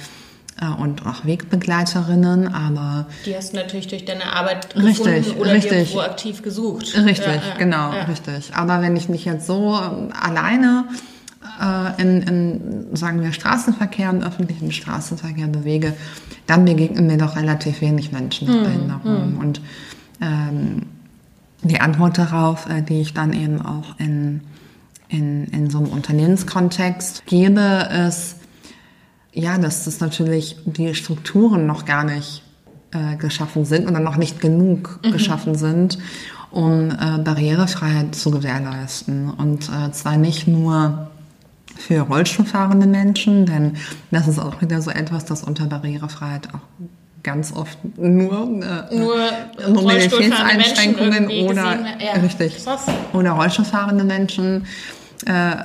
[SPEAKER 3] äh, und auch Wegbegleiterinnen, aber
[SPEAKER 1] die hast du natürlich durch deine Arbeit
[SPEAKER 3] gefunden richtig,
[SPEAKER 1] oder
[SPEAKER 3] richtig,
[SPEAKER 1] dir proaktiv gesucht.
[SPEAKER 3] Richtig, ja, genau, ja. richtig. Aber wenn ich mich jetzt so alleine äh, in, in, sagen wir, Straßenverkehr, im öffentlichen Straßenverkehr bewege, dann begegnen mir doch relativ wenig Menschen mit hm, Behinderungen. Hm. Und ähm, die Antwort darauf, äh, die ich dann eben auch in, in, in so einem Unternehmenskontext gebe, ist, ja, dass das natürlich die Strukturen noch gar nicht äh, geschaffen sind oder noch nicht genug mhm. geschaffen sind, um äh, Barrierefreiheit zu gewährleisten. Und äh, zwar nicht nur für Rollstuhlfahrende Menschen, denn das ist auch wieder so etwas, das unter Barrierefreiheit auch ganz oft nur,
[SPEAKER 1] äh, nur Mobilitätseinschränkungen
[SPEAKER 3] oder ja, richtig krass. oder Rollstuhlfahrende Menschen äh,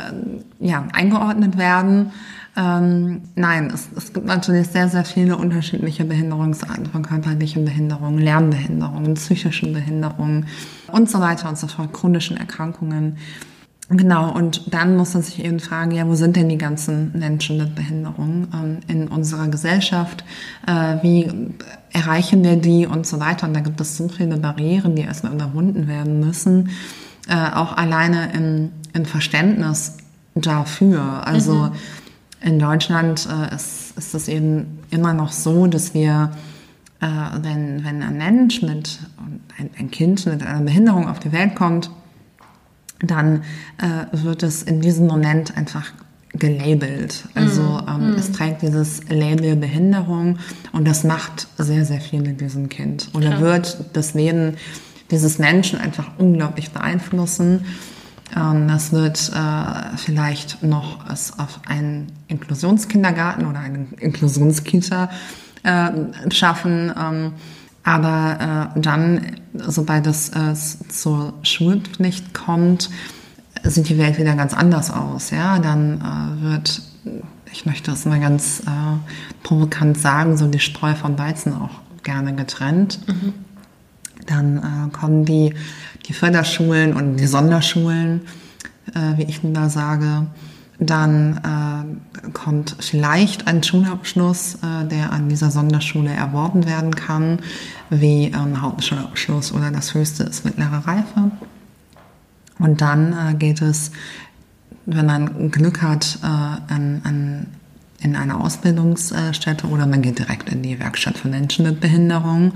[SPEAKER 3] ja, eingeordnet werden. Ähm, nein, es, es gibt natürlich sehr, sehr viele unterschiedliche Behinderungsarten von körperlichen Behinderungen, Lernbehinderungen, psychischen Behinderungen und so weiter und so fort, chronischen Erkrankungen. Genau, und dann muss man sich eben fragen, ja, wo sind denn die ganzen Menschen mit Behinderung ähm, in unserer Gesellschaft? Äh, wie erreichen wir die und so weiter? Und da gibt es so viele Barrieren, die erstmal überwunden werden müssen. Äh, auch alleine im, im Verständnis dafür. Also mhm. in Deutschland äh, ist, ist es eben immer noch so, dass wir äh, wenn, wenn ein Mensch mit, ein, ein Kind mit einer Behinderung auf die Welt kommt, dann äh, wird es in diesem Moment einfach gelabelt. Also mm, ähm, mm. es trägt dieses Label Behinderung und das macht sehr, sehr viel mit diesem Kind. Oder ja. wird das Leben dieses Menschen einfach unglaublich beeinflussen. Ähm, das wird äh, vielleicht noch es auf einen Inklusionskindergarten oder eine Inklusionskita äh, schaffen. Ähm, aber äh, dann, sobald es äh, zur Schulpflicht kommt, sieht die Welt wieder ganz anders aus. Ja, dann äh, wird, ich möchte es mal ganz äh, provokant sagen, so die Streu vom Weizen auch gerne getrennt. Mhm. Dann äh, kommen die, die Förderschulen und die Sonderschulen, äh, wie ich lieber sage, dann äh, kommt vielleicht ein Schulabschluss, äh, der an dieser Sonderschule erworben werden kann, wie ein ähm, Hauptschulabschluss oder das höchste ist mittlere Reife. Und dann äh, geht es, wenn man Glück hat, äh, an, an, in eine Ausbildungsstätte oder man geht direkt in die Werkstatt für Menschen mit Behinderung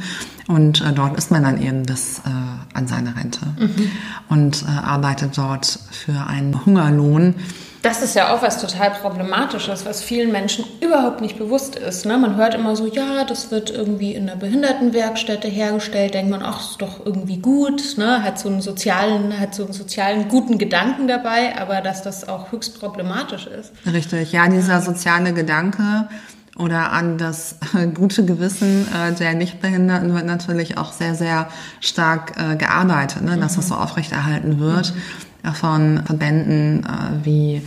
[SPEAKER 3] und äh, dort ist man dann eben bis äh, an seine Rente mhm. und äh, arbeitet dort für einen Hungerlohn
[SPEAKER 1] das ist ja auch was total Problematisches, was vielen Menschen überhaupt nicht bewusst ist. Ne? Man hört immer so, ja, das wird irgendwie in einer Behindertenwerkstätte hergestellt, denkt man, ach, ist doch irgendwie gut, ne? hat so einen sozialen, hat so einen sozialen guten Gedanken dabei, aber dass das auch höchst problematisch ist.
[SPEAKER 3] Richtig, ja, dieser soziale Gedanke oder an das gute Gewissen äh, der Nichtbehinderten wird natürlich auch sehr, sehr stark äh, gearbeitet, ne? dass mhm. das so aufrechterhalten wird. Mhm von Verbänden äh, wie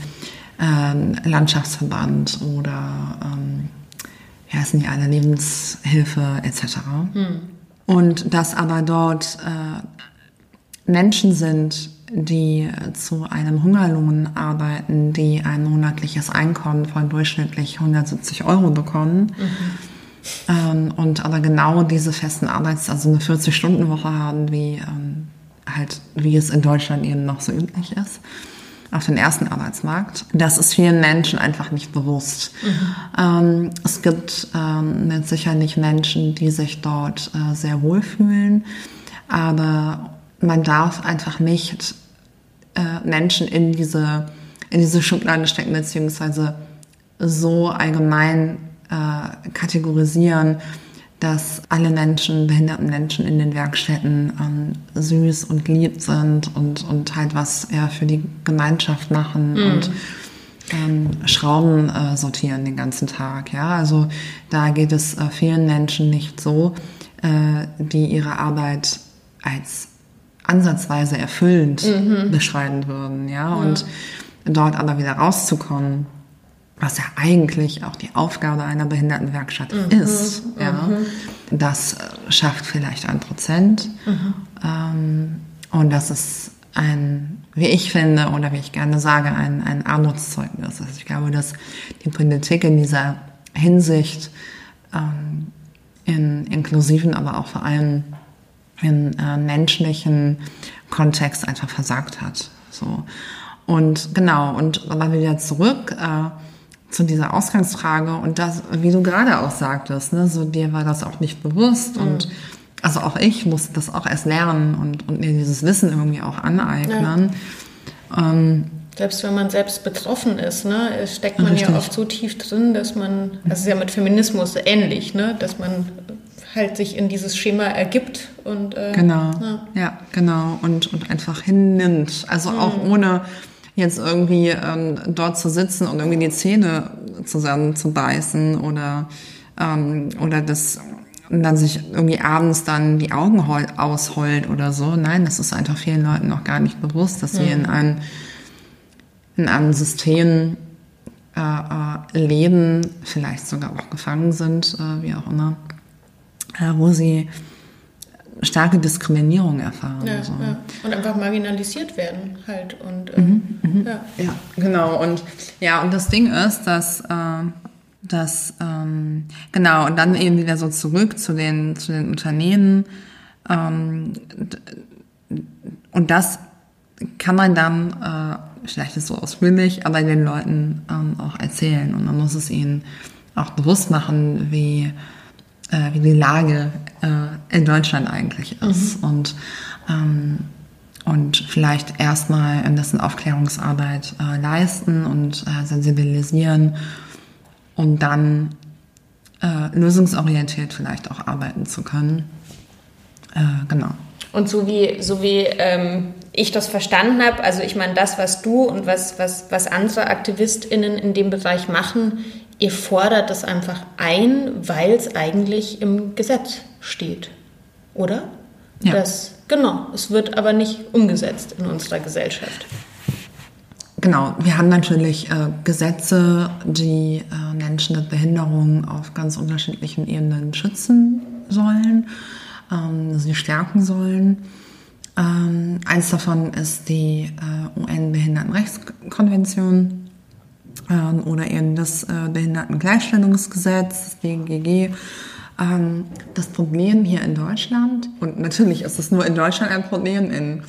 [SPEAKER 3] ähm, Landschaftsverband oder ähm, wie heißen die alle, Lebenshilfe etc. Hm. Und dass aber dort äh, Menschen sind, die zu einem Hungerlohn arbeiten, die ein monatliches Einkommen von durchschnittlich 170 Euro bekommen. Mhm. Ähm, und aber genau diese festen Arbeits-, also eine 40-Stunden-Woche haben, wie ähm, halt, wie es in Deutschland eben noch so üblich ist, auf den ersten Arbeitsmarkt. Das ist vielen Menschen einfach nicht bewusst. Mhm. Ähm, es gibt ähm, mit sicherlich Menschen, die sich dort äh, sehr wohlfühlen, aber man darf einfach nicht äh, Menschen in diese in diese Schublade stecken, beziehungsweise so allgemein äh, kategorisieren, dass alle Menschen, behinderten Menschen in den Werkstätten ähm, süß und lieb sind und, und halt was ja, für die Gemeinschaft machen mhm. und ähm, Schrauben äh, sortieren den ganzen Tag. Ja, also da geht es äh, vielen Menschen nicht so, äh, die ihre Arbeit als ansatzweise erfüllend mhm. beschreiben würden. Ja, ja. und dort aber wieder rauszukommen was ja eigentlich auch die Aufgabe einer Behindertenwerkstatt mhm, ist. Ja. Mhm. Das schafft vielleicht ein Prozent. Mhm. Ähm, und das ist ein, wie ich finde oder wie ich gerne sage, ein, ein Armutszeugnis. Also ich glaube, dass die Politik in dieser Hinsicht ähm, in inklusiven, aber auch vor allem in äh, menschlichen Kontext einfach versagt hat. So. Und genau, und aber wieder zurück, äh, zu dieser Ausgangsfrage und das, wie du gerade auch sagtest, ne, so dir war das auch nicht bewusst mhm. und also auch ich musste das auch erst lernen und, und mir dieses Wissen irgendwie auch aneignen.
[SPEAKER 1] Ja. Ähm, selbst wenn man selbst betroffen ist, ne, steckt man richtig. ja oft so tief drin, dass man, das ist ja mit Feminismus ähnlich, ne, dass man halt sich in dieses Schema ergibt und
[SPEAKER 3] äh, genau, ja. ja. genau und und einfach hinnimmt, also mhm. auch ohne jetzt irgendwie ähm, dort zu sitzen und irgendwie die Zähne zusammenzubeißen oder, ähm, oder das dann sich irgendwie abends dann die Augen ausheult oder so. Nein, das ist einfach vielen Leuten noch gar nicht bewusst, dass sie in einem, in einem System äh, äh, leben, vielleicht sogar auch gefangen sind, äh, wie auch immer, äh, wo sie starke Diskriminierung erfahren.
[SPEAKER 1] Ja, so. ja. Und einfach marginalisiert werden halt. Und, äh, mhm,
[SPEAKER 3] mhm. Ja. ja. genau. Und ja, und das Ding ist, dass, äh, dass ähm, genau, und dann eben wieder so zurück zu den, zu den Unternehmen. Ähm, und das kann man dann, äh, vielleicht ist es so ausführlich, aber den Leuten ähm, auch erzählen. Und man muss es ihnen auch bewusst machen, wie äh, wie die Lage äh, in Deutschland eigentlich ist. Mhm. Und, ähm, und vielleicht erstmal ein bisschen Aufklärungsarbeit äh, leisten und äh, sensibilisieren um dann äh, lösungsorientiert vielleicht auch arbeiten zu können. Äh, genau.
[SPEAKER 1] Und so wie, so wie ähm, ich das verstanden habe, also ich meine, das, was du und was, was, was andere AktivistInnen in dem Bereich machen, ihr fordert das einfach ein, weil es eigentlich im Gesetz steht, oder? Ja. Das, genau, es wird aber nicht umgesetzt in unserer Gesellschaft.
[SPEAKER 3] Genau, wir haben natürlich äh, Gesetze, die äh, Menschen mit Behinderung auf ganz unterschiedlichen Ebenen schützen sollen, ähm, sie stärken sollen. Ähm, eins davon ist die äh, UN-Behindertenrechtskonvention, ähm, oder eben das äh, Behindertengleichstellungsgesetz, das BGG. Ähm, das Problem hier in Deutschland, und natürlich ist es nur in Deutschland ein Problem, in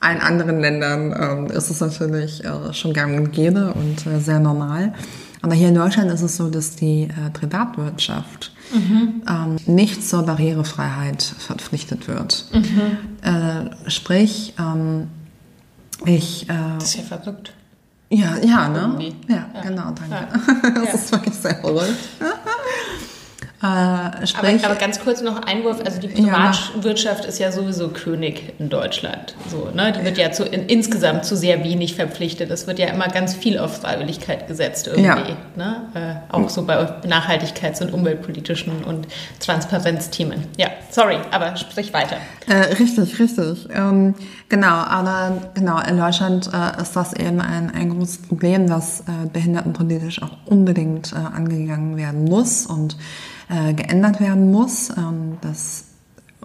[SPEAKER 3] allen anderen Ländern ähm, ist es natürlich äh, schon gang und gäbe und äh, sehr normal. Aber hier in Deutschland ist es so, dass die äh, Privatwirtschaft mhm. ähm, nicht zur Barrierefreiheit verpflichtet wird. Mhm. Äh, sprich, ähm, ich.
[SPEAKER 1] Äh, das ist ja verrückt.
[SPEAKER 3] Ja, ja, ne? Ja, ja, genau, danke. Ja. Das ist wirklich sehr verrückt.
[SPEAKER 1] Äh, sprich, aber, aber, ganz kurz noch Einwurf, also die Privatwirtschaft ja. ist ja sowieso König in Deutschland. So, ne? Die wird ja zu, in, insgesamt zu sehr wenig verpflichtet. Es wird ja immer ganz viel auf Freiwilligkeit gesetzt irgendwie. Ja. Ne? Äh, auch so bei Nachhaltigkeits- und umweltpolitischen und Transparenzthemen. Ja, sorry, aber sprich weiter.
[SPEAKER 3] Äh, richtig, richtig. Ähm, genau, aber genau, in Deutschland äh, ist das eben ein, ein großes Problem, das äh, behindertenpolitisch auch unbedingt äh, angegangen werden muss und äh, geändert werden muss. Ähm, das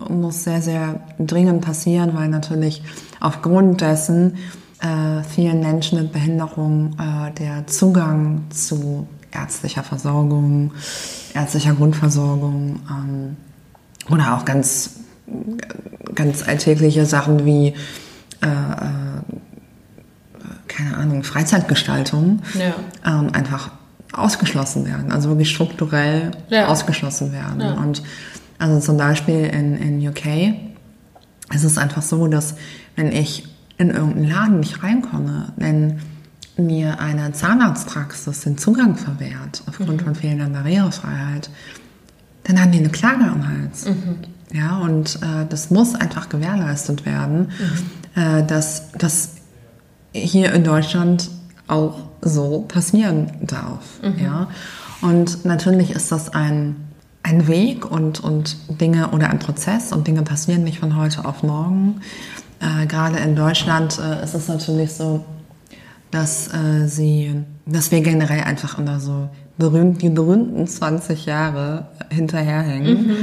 [SPEAKER 3] muss sehr, sehr dringend passieren, weil natürlich aufgrund dessen äh, vielen Menschen mit Behinderung äh, der Zugang zu ärztlicher Versorgung, ärztlicher Grundversorgung ähm, oder auch ganz, ganz alltägliche Sachen wie äh, äh, keine Ahnung, Freizeitgestaltung ja. ähm, einfach ausgeschlossen werden, also wirklich strukturell ja. ausgeschlossen werden. Ja. Und also zum Beispiel in, in UK ist es einfach so, dass wenn ich in irgendeinen Laden nicht reinkomme, wenn mir eine Zahnarztpraxis den Zugang verwehrt aufgrund von fehlender Barrierefreiheit, dann haben die eine Klage am Hals. Ja, und äh, das muss einfach gewährleistet werden, äh, dass das hier in Deutschland auch so passieren darf. Ja, und natürlich ist das ein ein Weg und, und Dinge oder ein Prozess und Dinge passieren nicht von heute auf morgen. Äh, gerade in Deutschland äh, ist es natürlich so, dass äh, sie, dass wir generell einfach immer so berühmt, die berühmten 20 Jahre hinterherhängen, mhm.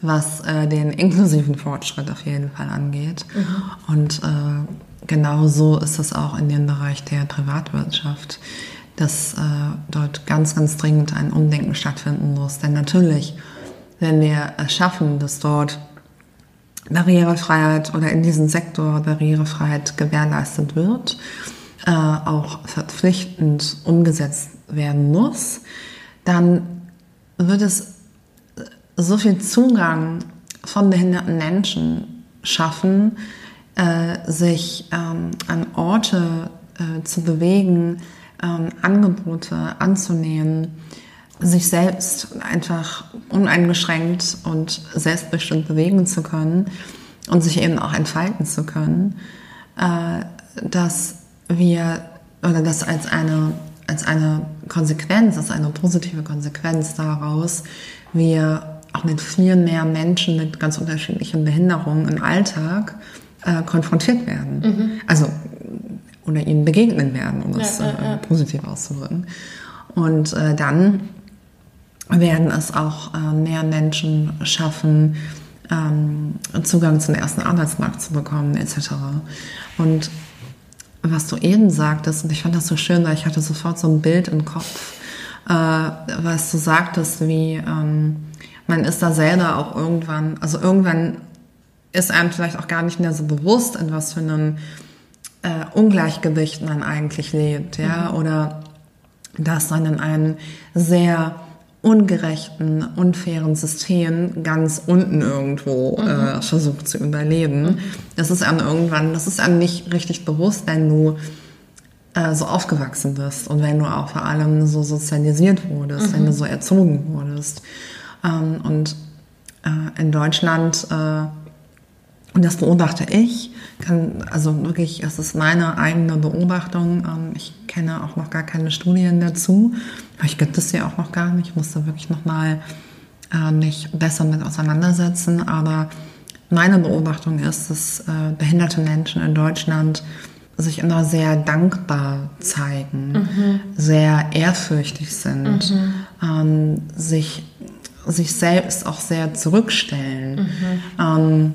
[SPEAKER 3] was äh, den inklusiven Fortschritt auf jeden Fall angeht. Mhm. Und äh, genau so ist das auch in dem Bereich der Privatwirtschaft dass äh, dort ganz, ganz dringend ein Umdenken stattfinden muss. Denn natürlich, wenn wir es schaffen, dass dort Barrierefreiheit oder in diesem Sektor Barrierefreiheit gewährleistet wird, äh, auch verpflichtend umgesetzt werden muss, dann wird es so viel Zugang von behinderten Menschen schaffen, äh, sich ähm, an Orte äh, zu bewegen, ähm, Angebote anzunehmen, sich selbst einfach uneingeschränkt und selbstbestimmt bewegen zu können und sich eben auch entfalten zu können, äh, dass wir oder dass als eine als eine Konsequenz, als eine positive Konsequenz daraus, wir auch mit viel mehr Menschen mit ganz unterschiedlichen Behinderungen im Alltag äh, konfrontiert werden. Mhm. Also oder ihnen begegnen werden, um es ja, ja, ja. Äh, positiv auszudrücken. Und äh, dann werden es auch äh, mehr Menschen schaffen, ähm, Zugang zum ersten Arbeitsmarkt zu bekommen, etc. Und was du eben sagtest, und ich fand das so schön, weil ich hatte sofort so ein Bild im Kopf, äh, was du sagtest, wie ähm, man ist da selber auch irgendwann, also irgendwann ist einem vielleicht auch gar nicht mehr so bewusst, in was für einem äh, Ungleichgewicht man eigentlich lebt, ja, mhm. oder dass man in einem sehr ungerechten, unfairen System ganz unten irgendwo mhm. äh, versucht zu überleben. Mhm. Das ist einem irgendwann, das ist einem nicht richtig bewusst, wenn du äh, so aufgewachsen bist und wenn du auch vor allem so sozialisiert wurdest, mhm. wenn du so erzogen wurdest. Ähm, und äh, in Deutschland äh, und das beobachte ich, kann, also wirklich, es ist meine eigene Beobachtung. Ähm, ich kenne auch noch gar keine Studien dazu. Vielleicht gibt es sie auch noch gar nicht. Ich musste wirklich nochmal äh, mich besser mit auseinandersetzen. Aber meine Beobachtung ist, dass äh, behinderte Menschen in Deutschland sich immer sehr dankbar zeigen, mhm. sehr ehrfürchtig sind, mhm. ähm, sich, sich selbst auch sehr zurückstellen. Mhm. Ähm,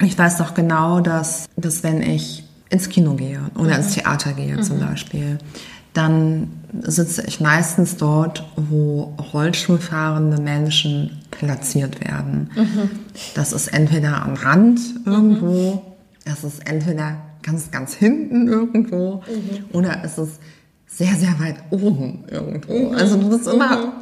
[SPEAKER 3] ich weiß doch genau, dass, dass wenn ich ins Kino gehe oder mhm. ins Theater gehe zum mhm. Beispiel, dann sitze ich meistens dort, wo Rollstuhlfahrende Menschen platziert werden. Mhm. Das ist entweder am Rand irgendwo, es ist entweder ganz, ganz hinten irgendwo mhm. oder es ist sehr, sehr weit oben irgendwo. Mhm. Also du bist immer mhm.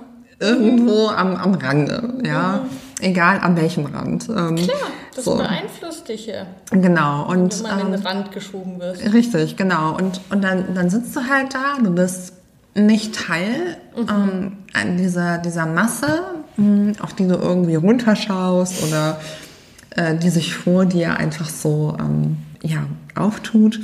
[SPEAKER 3] irgendwo am, am Rande, ja. Egal an welchem Rand.
[SPEAKER 1] Ähm, Klar, das so. beeinflusst dich ja.
[SPEAKER 3] Genau. Und,
[SPEAKER 1] wenn man ähm, an den Rand geschoben wird.
[SPEAKER 3] Richtig, genau. Und, und dann, dann sitzt du halt da, du bist nicht Teil mhm. ähm, dieser, dieser Masse, mh, hm, auf die du irgendwie runterschaust oder äh, die sich vor dir einfach so ähm, ja, auftut.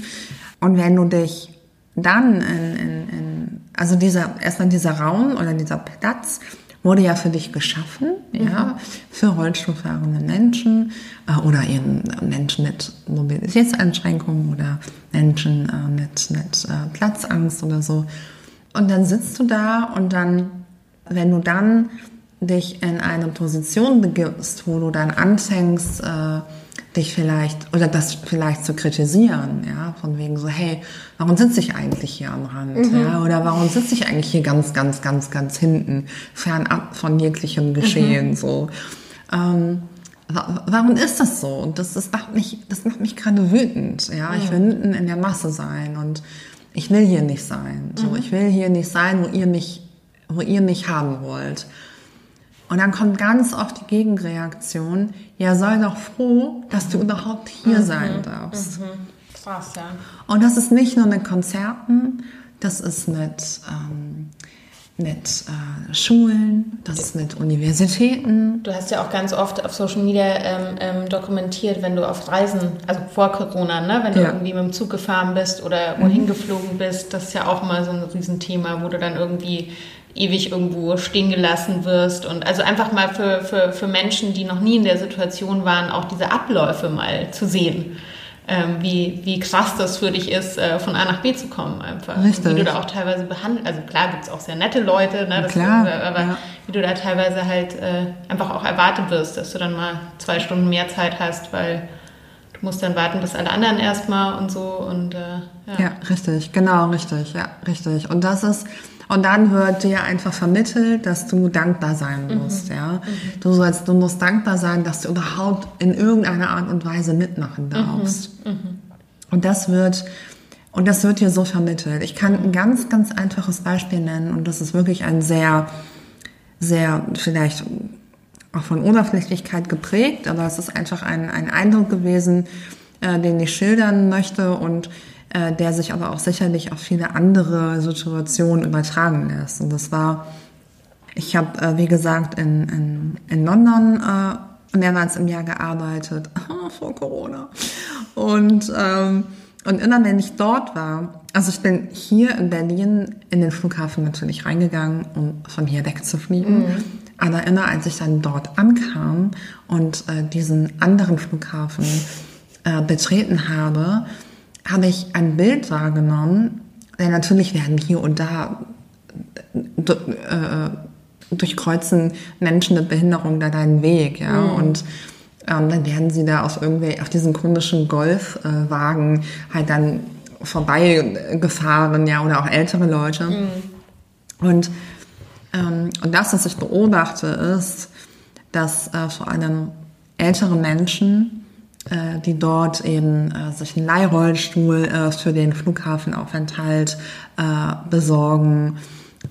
[SPEAKER 3] Und wenn du dich dann in, in, in also dieser, erstmal dieser Raum oder dieser Platz wurde ja für dich geschaffen, mhm. ja, für Rollstuhlfahrende Menschen äh, oder eben Menschen mit Mobilitätseinschränkungen oder Menschen äh, mit, mit äh, Platzangst oder so. Und dann sitzt du da und dann, wenn du dann dich in eine Position begibst, wo du dann anfängst, äh, dich vielleicht oder das vielleicht zu kritisieren, ja, von wegen so, hey, warum sitze ich eigentlich hier am Rand, mhm. ja, oder warum sitze ich eigentlich hier ganz, ganz, ganz, ganz hinten, fernab von jeglichem Geschehen, mhm. so. Ähm, warum ist das so? Und das, das macht mich, das macht mich gerade wütend, ja. Ich will mitten in der Masse sein und ich will hier nicht sein. So, mhm. ich will hier nicht sein, wo ihr mich, wo ihr mich haben wollt. Und dann kommt ganz oft die Gegenreaktion, ja, sei doch froh, dass du überhaupt hier mhm. sein darfst. Mhm.
[SPEAKER 1] Krass, ja.
[SPEAKER 3] Und das ist nicht nur mit Konzerten, das ist mit, ähm, mit äh, Schulen, das ist mit Universitäten.
[SPEAKER 1] Du hast ja auch ganz oft auf Social Media ähm, ähm, dokumentiert, wenn du auf Reisen, also vor Corona, ne, wenn du
[SPEAKER 3] Ja.
[SPEAKER 1] irgendwie mit dem Zug gefahren bist oder wohin geflogen bist, das ist ja auch mal so ein Riesenthema, wo du dann irgendwie ewig irgendwo stehen gelassen wirst und also einfach mal für, für, für Menschen, die noch nie in der Situation waren, auch diese Abläufe mal zu sehen. Ähm, wie, wie krass das für dich ist, äh, von A nach B zu kommen einfach.
[SPEAKER 3] Richtig.
[SPEAKER 1] Wie du da auch teilweise behandelt, also klar gibt es auch sehr nette Leute, ne, das
[SPEAKER 3] Klar,
[SPEAKER 1] aber
[SPEAKER 3] ja.
[SPEAKER 1] wie du da teilweise halt äh, einfach auch erwartet wirst, dass du dann mal zwei Stunden mehr Zeit hast, weil du musst dann warten, bis alle anderen erstmal und so und äh, ja.
[SPEAKER 3] Ja, richtig, genau, richtig, ja, richtig. Und das ist, und dann wird dir einfach vermittelt, dass du dankbar sein musst, ja. Du sollst, du musst dankbar sein, dass du überhaupt in irgendeiner Art und Weise mitmachen darfst. Und das wird, und das wird dir so vermittelt. Ich kann ein ganz, ganz einfaches Beispiel nennen und das ist wirklich ein sehr, sehr vielleicht auch von Oberflächlichkeit geprägt, aber es ist einfach ein, ein Eindruck gewesen, äh, den ich schildern möchte und äh, der sich aber auch sicherlich auf viele andere Situationen übertragen lässt. Und das war, ich habe, äh, wie gesagt, in, in, in London äh, mehrmals im Jahr gearbeitet, vor Corona. Und, ähm, und immer wenn ich dort war, also ich bin hier in Berlin in den Flughafen natürlich reingegangen, um von hier wegzufliegen. Aber immer als ich dann dort ankam und äh, diesen anderen Flughafen äh, betreten habe, habe ich ein Bild wahrgenommen. Denn natürlich werden hier und da äh, durchkreuzen Menschen mit Behinderung da deinen Weg, ja. Und ähm, dann werden sie da auf irgendwie auf diesen komischen Golfwagen halt dann vorbeigefahren, ja, oder auch ältere Leute. Und ähm, und das, was ich beobachte, ist, dass äh, vor allem ältere Menschen, äh, die dort eben äh, sich einen Leihrollstuhl äh, für den Flughafenaufenthalt äh, besorgen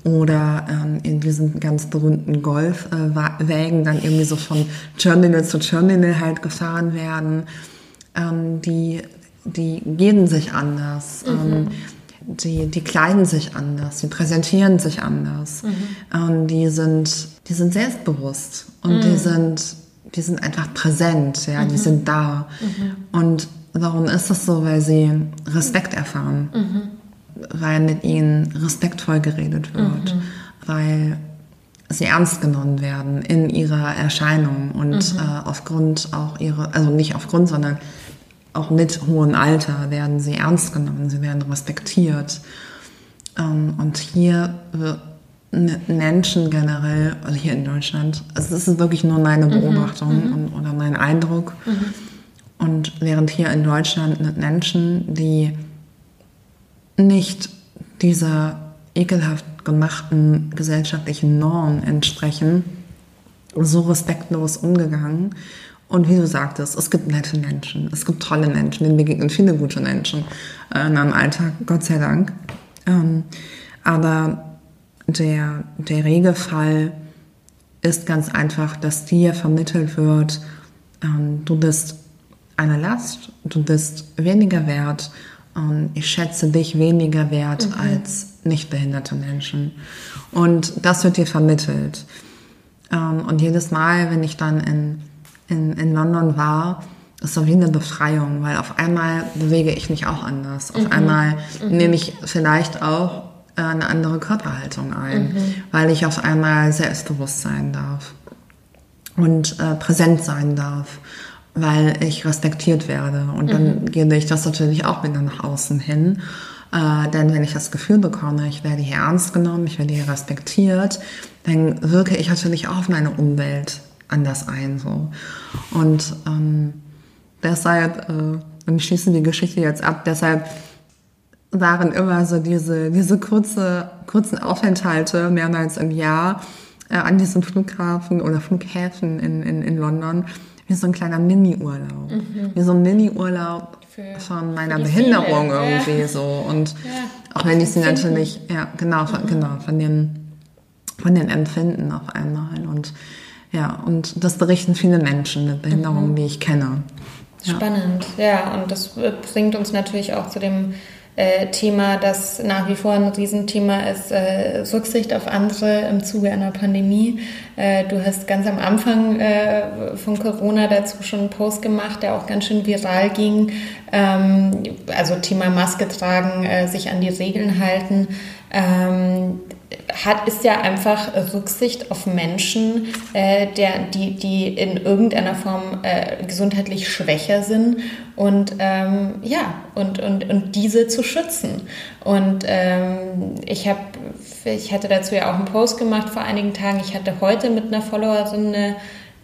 [SPEAKER 3] oder ähm, in diesen ganz berühmten Golfwägen dann irgendwie so von Terminal zu Terminal halt gefahren werden, ähm, die, die gehen sich anders. Ähm, die, die kleiden sich anders, die präsentieren sich anders. Ähm, die, sind, die sind selbstbewusst und die, sind, die sind einfach präsent, ja, die sind da. Und warum ist das so? Weil sie Respekt erfahren, weil mit ihnen respektvoll geredet wird, weil sie ernst genommen werden in ihrer Erscheinung und äh, aufgrund auch ihrer, also nicht aufgrund, sondern auch mit hohem Alter werden sie ernst genommen, sie werden respektiert. Ähm, und hier wird mit Menschen generell, also hier in Deutschland, also das ist wirklich nur meine Beobachtung und, oder mein Eindruck. Und während hier in Deutschland mit Menschen, die nicht dieser ekelhaft gemachten gesellschaftlichen Norm entsprechen, so respektlos umgegangen. Und wie du sagtest, es gibt nette Menschen, es gibt tolle Menschen, denen begegnen viele gute Menschen äh, in einem Alltag, Gott sei Dank. Ähm, aber der, der Regelfall ist ganz einfach, dass dir vermittelt wird, ähm, du bist eine Last, du bist weniger wert und ich schätze dich weniger wert als nicht behinderte Menschen. Und das wird dir vermittelt. Ähm, und jedes Mal, wenn ich dann in, in, in London war, ist so wie eine Befreiung, weil auf einmal bewege ich mich auch anders. Auf einmal nehme ich vielleicht auch eine andere Körperhaltung ein, weil ich auf einmal selbstbewusst sein darf und äh, präsent sein darf, weil ich respektiert werde. Und dann gebe ich das natürlich auch wieder nach außen hin. Äh, denn wenn ich das Gefühl bekomme, ich werde hier ernst genommen, ich werde hier respektiert, dann wirke ich natürlich auch auf meine Umwelt anders ein. So. Und ähm, deshalb, äh, und ich schließe die Geschichte jetzt ab, deshalb waren immer so diese, diese kurze, kurzen Aufenthalte mehrmals im Jahr äh, an diesem Flughafen oder Flughäfen in, in, in London wie so ein kleiner Mini-Urlaub. Wie so ein Mini-Urlaub von meiner Behinderung
[SPEAKER 1] Seele, ja.
[SPEAKER 3] irgendwie so. Und
[SPEAKER 1] Ja,
[SPEAKER 3] auch wenn ich sie natürlich, ja, genau, von, genau, von den, von den Empfinden auf einmal. Und ja, und das berichten viele Menschen mit Behinderungen, die ich kenne.
[SPEAKER 1] Spannend, ja. Und das bringt uns natürlich auch zu dem äh, Thema, das nach wie vor ein Riesenthema ist, äh, Rücksicht auf andere im Zuge einer Pandemie. Äh, du hast ganz am Anfang äh, von Corona dazu schon einen Post gemacht, der auch ganz schön viral ging. Ähm, also Thema Maske tragen, äh, sich an die Regeln halten. Ähm, hat, ist ja einfach Rücksicht auf Menschen, äh, der, die, die in irgendeiner Form äh, gesundheitlich schwächer sind und ähm, ja, und, und, und diese zu schützen. Und ähm, ich habe, ich hatte dazu ja auch einen Post gemacht vor einigen Tagen. Ich hatte heute mit einer Followerin eine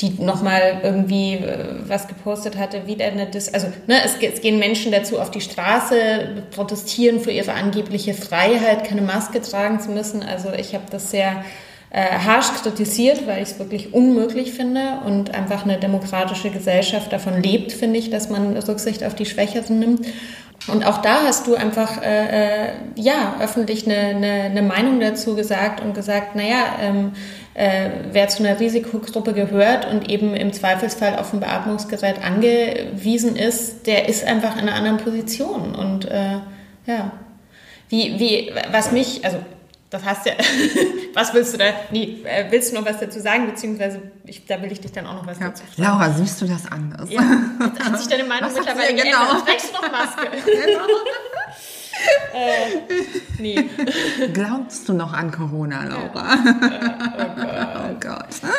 [SPEAKER 1] die nochmal irgendwie äh, was gepostet hatte, wieder eine Dis also ne, es, es, gehen Menschen dazu auf die Straße, protestieren für ihre angebliche Freiheit, keine Maske tragen zu müssen. Also ich habe das sehr äh, harsch kritisiert, weil ich es wirklich unmöglich finde und einfach eine demokratische Gesellschaft davon lebt, finde ich, dass man Rücksicht auf die Schwächeren nimmt. Und auch da hast du einfach äh, äh, ja öffentlich eine, eine, eine Meinung dazu gesagt und gesagt, naja, ähm, äh, wer zu einer Risikogruppe gehört und eben im Zweifelsfall auf ein Beatmungsgerät angewiesen ist, der ist einfach in einer anderen Position. Und äh, ja, wie, wie, was mich, also das hast ja, was willst du da, nee, äh, willst du noch was dazu sagen, beziehungsweise ich, da will ich dich dann auch noch was ja. dazu
[SPEAKER 3] sagen. Laura, siehst du das anders?
[SPEAKER 1] Ja, hat sich deine Meinung mittlerweile genau. geändert. Trägst du noch Maske? genau.
[SPEAKER 3] äh, nee. Glaubst du noch an Corona, Laura? Ja.
[SPEAKER 1] Oh, Gott. oh Gott.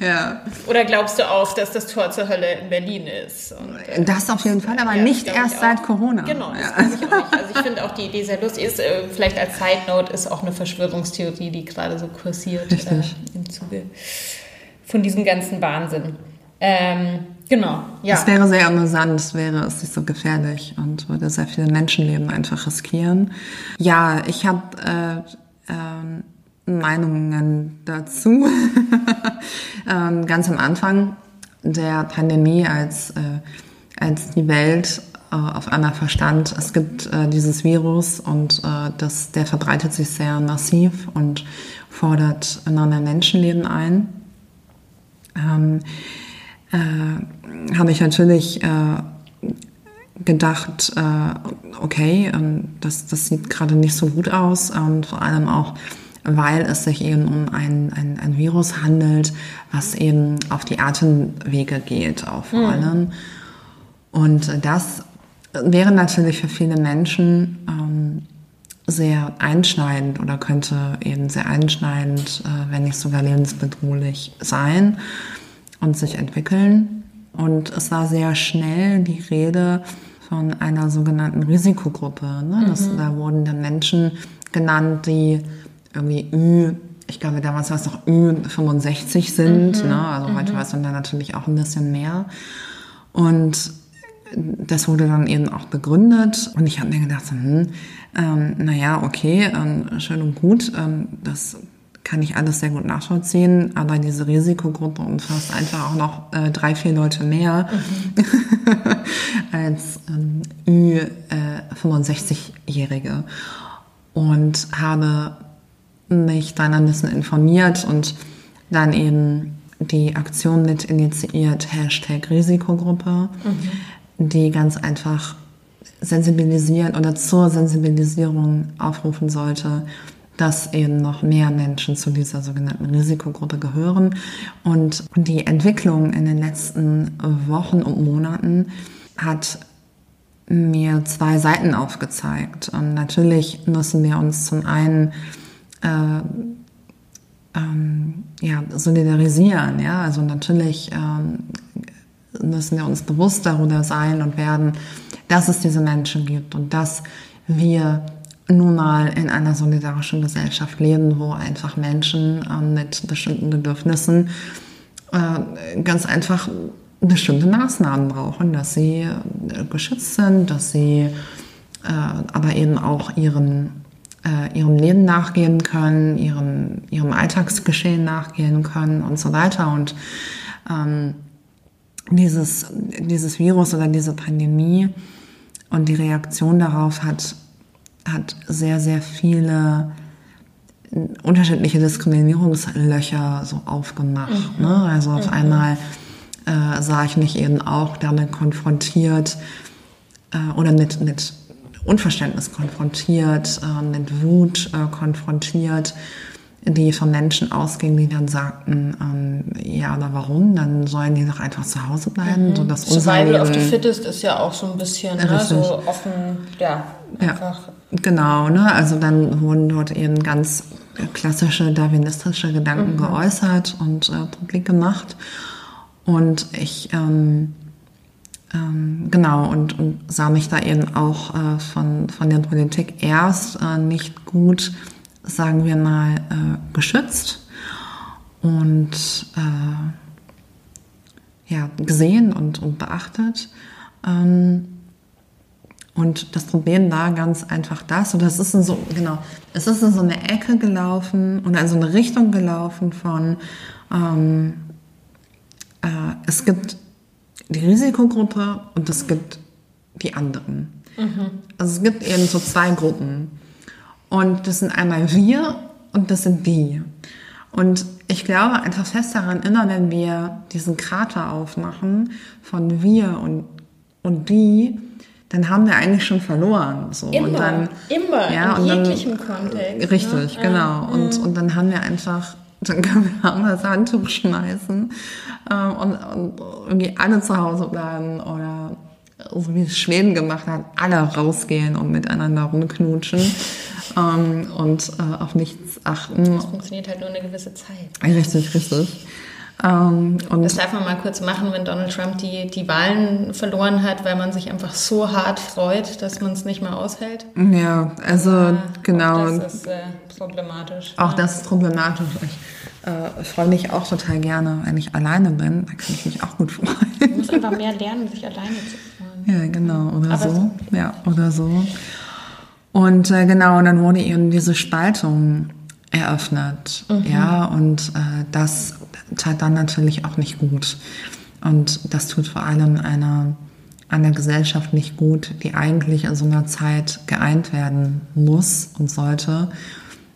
[SPEAKER 1] Ja. Oder glaubst du auch, dass das Tor zur Hölle in Berlin ist?
[SPEAKER 3] Und, äh, das auf jeden Fall, aber ja, nicht erst seit Corona.
[SPEAKER 1] Genau, das ja. weiß ich auch nicht. Also ich finde auch die Idee sehr lustig. Ist, äh, vielleicht als Side Note ist auch eine Verschwörungstheorie, die gerade so kursiert äh, im Zuge von diesem ganzen Wahnsinn. Ähm, Genau,
[SPEAKER 3] ja. Es wäre sehr amüsant, es wäre es nicht so gefährlich und würde sehr viele Menschenleben einfach riskieren. Ja, ich habe äh, äh, Meinungen dazu. ähm, ganz am Anfang der Pandemie, als, äh, als die Welt äh, auf einmal verstand, es gibt äh, dieses Virus und äh, das, der verbreitet sich sehr massiv und fordert einander Menschenleben ein. Ähm, äh, habe ich natürlich äh, gedacht, äh, okay, ähm, das, das sieht gerade nicht so gut aus und vor allem auch, weil es sich eben um ein, ein, ein Virus handelt, was eben auf die Atemwege geht, auch vor mhm. allem. Und das wäre natürlich für viele Menschen ähm, sehr einschneidend oder könnte eben sehr einschneidend, äh, wenn nicht sogar lebensbedrohlich sein und sich entwickeln. Und es war sehr schnell die Rede von einer sogenannten Risikogruppe. Ne? Das, mhm. Da wurden dann Menschen genannt, die irgendwie Ü, ich glaube damals war es noch Ü65 sind. Mhm. Ne? Also heute mhm. weiß man da natürlich auch ein bisschen mehr. Und das wurde dann eben auch begründet und ich habe mir gedacht, hm, ähm, naja, okay, ähm, schön und gut, ähm, das kann ich alles sehr gut nachvollziehen, aber diese Risikogruppe umfasst einfach auch noch äh, drei, vier Leute mehr mhm. als ähm, Ü-65-Jährige. Und habe mich dann ein bisschen informiert und dann eben die Aktion mit initiiert, Hashtag Risikogruppe, mhm. die ganz einfach sensibilisieren oder zur Sensibilisierung aufrufen sollte, dass eben noch mehr Menschen zu dieser sogenannten Risikogruppe gehören. Und die Entwicklung in den letzten Wochen und Monaten hat mir zwei Seiten aufgezeigt. Und natürlich müssen wir uns zum einen äh, ähm, ja, solidarisieren. Ja? Also natürlich ähm, müssen wir uns bewusst darüber sein und werden, dass es diese Menschen gibt und dass wir nun mal in einer solidarischen Gesellschaft leben, wo einfach Menschen äh, mit bestimmten Bedürfnissen äh, ganz einfach bestimmte Maßnahmen brauchen, dass sie äh, geschützt sind, dass sie äh, aber eben auch ihren, äh, ihrem Leben nachgehen können, ihrem, ihrem Alltagsgeschehen nachgehen können und so weiter. Und ähm, dieses, dieses Virus oder diese Pandemie und die Reaktion darauf hat hat sehr, sehr viele unterschiedliche Diskriminierungslöcher so aufgemacht. Mhm. Ne? Also auf mhm. einmal äh, sah ich mich eben auch damit konfrontiert äh, oder mit, mit Unverständnis konfrontiert, äh, mit Wut äh, konfrontiert, die von Menschen ausging, die dann sagten, ähm, ja, aber warum? Dann sollen die doch einfach zu Hause bleiben. Mhm. So dass
[SPEAKER 1] Survival of the Fittest ist ja auch so ein bisschen ne, so offen, ja,
[SPEAKER 3] einfach. Ja, genau, ne? Also dann wurden dort eben ganz klassische darwinistische Gedanken mhm. geäußert und äh, publik gemacht. Und ich, ähm, ähm, genau, und, und sah mich da eben auch äh, von, von der Politik erst äh, nicht gut, sagen wir mal, äh, geschützt und äh, ja, gesehen und, und beachtet. Ähm, und das Problem war ganz einfach das, und das ist in so, genau, es ist in so eine Ecke gelaufen und in so eine Richtung gelaufen von, ähm, äh, es gibt die Risikogruppe und es gibt die anderen. Mhm. Also es gibt eben so zwei Gruppen. Und das sind einmal wir und das sind die. Und ich glaube einfach fest daran, immer wenn wir diesen Krater aufmachen von wir und, und die, dann haben wir eigentlich schon verloren. So.
[SPEAKER 1] Immer,
[SPEAKER 3] und dann,
[SPEAKER 1] immer,
[SPEAKER 3] ja,
[SPEAKER 1] in jeglichem Kontext.
[SPEAKER 3] Richtig,
[SPEAKER 1] ne?
[SPEAKER 3] genau.
[SPEAKER 1] Mhm.
[SPEAKER 3] Und, und dann haben wir einfach, dann können wir auch das Handtuch schmeißen ähm, und, und irgendwie alle zu Hause bleiben oder so wie es Schweden gemacht hat, alle rausgehen und miteinander rumknutschen ähm, und äh, auf nichts achten.
[SPEAKER 1] Das funktioniert halt nur eine gewisse Zeit.
[SPEAKER 3] Richtig, richtig. Ähm, und
[SPEAKER 1] Das darf man mal kurz machen, wenn Donald Trump die, die Wahlen verloren hat, weil man sich einfach so hart freut, dass man es nicht mehr aushält.
[SPEAKER 3] ja, also
[SPEAKER 1] Ja,
[SPEAKER 3] genau.
[SPEAKER 1] Auch das ist äh, problematisch.
[SPEAKER 3] Auch
[SPEAKER 1] ja.
[SPEAKER 3] das ist problematisch. Ich äh, freue mich auch total gerne, wenn ich alleine bin. Da kann ich mich auch gut freuen.
[SPEAKER 1] Man muss einfach mehr lernen, sich alleine zu freuen.
[SPEAKER 3] Ja, genau, oder
[SPEAKER 1] Aber
[SPEAKER 3] so. Ja, oder so. Und äh, genau, und dann wurde eben diese Spaltung eröffnet. Ja, und äh, das tat dann natürlich auch nicht gut. Und das tut vor allem einer, einer Gesellschaft nicht gut, die eigentlich in so einer Zeit geeint werden muss und sollte,